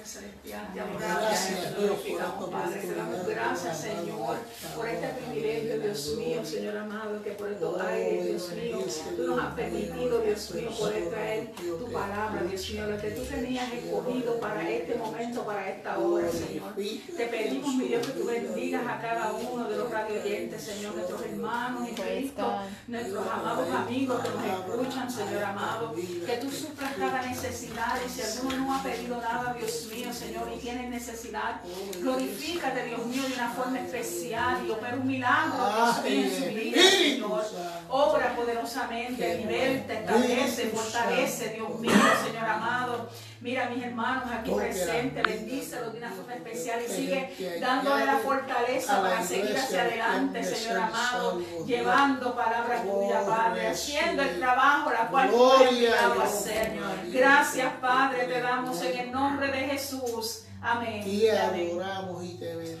Padre Celestial, te adoramos y glorificamos, Padre. Te damos gracias, Señor, por este privilegio, Dios mío, Señor amado, que por estos aires, Dios mío, tú nos has permitido, Dios mío, poder traer tu palabra, Dios mío, lo que tú tenías escogido para este momento, para esta hora, Señor. Te pedimos, mi Dios, que tú bendigas a cada uno de los radioyentes, Señor, nuestros hermanos en Cristo, nuestros amados amigos que nos escuchan, Señor amado, que tú suplas cada necesidad y si alguno no ha pedido nada, Dios mío, Señor, y tiene necesidad, glorifícate, Dios mío, de una forma especial y opera un milagro, Dios mío, en su vida, Señor. Obra poderosamente, liberta, establece, fortalece, Dios mío, Señor amado. Mira mis hermanos aquí presentes, bendícelos de una forma especial y sigue dándole la fortaleza para seguir hacia adelante, Señor amado, llevando palabras tuyas, Padre, haciendo el trabajo la cual tú has enviado a hacer. Gracias, Padre, te damos en el nombre de Jesús. Amén. Amén. adoramos y te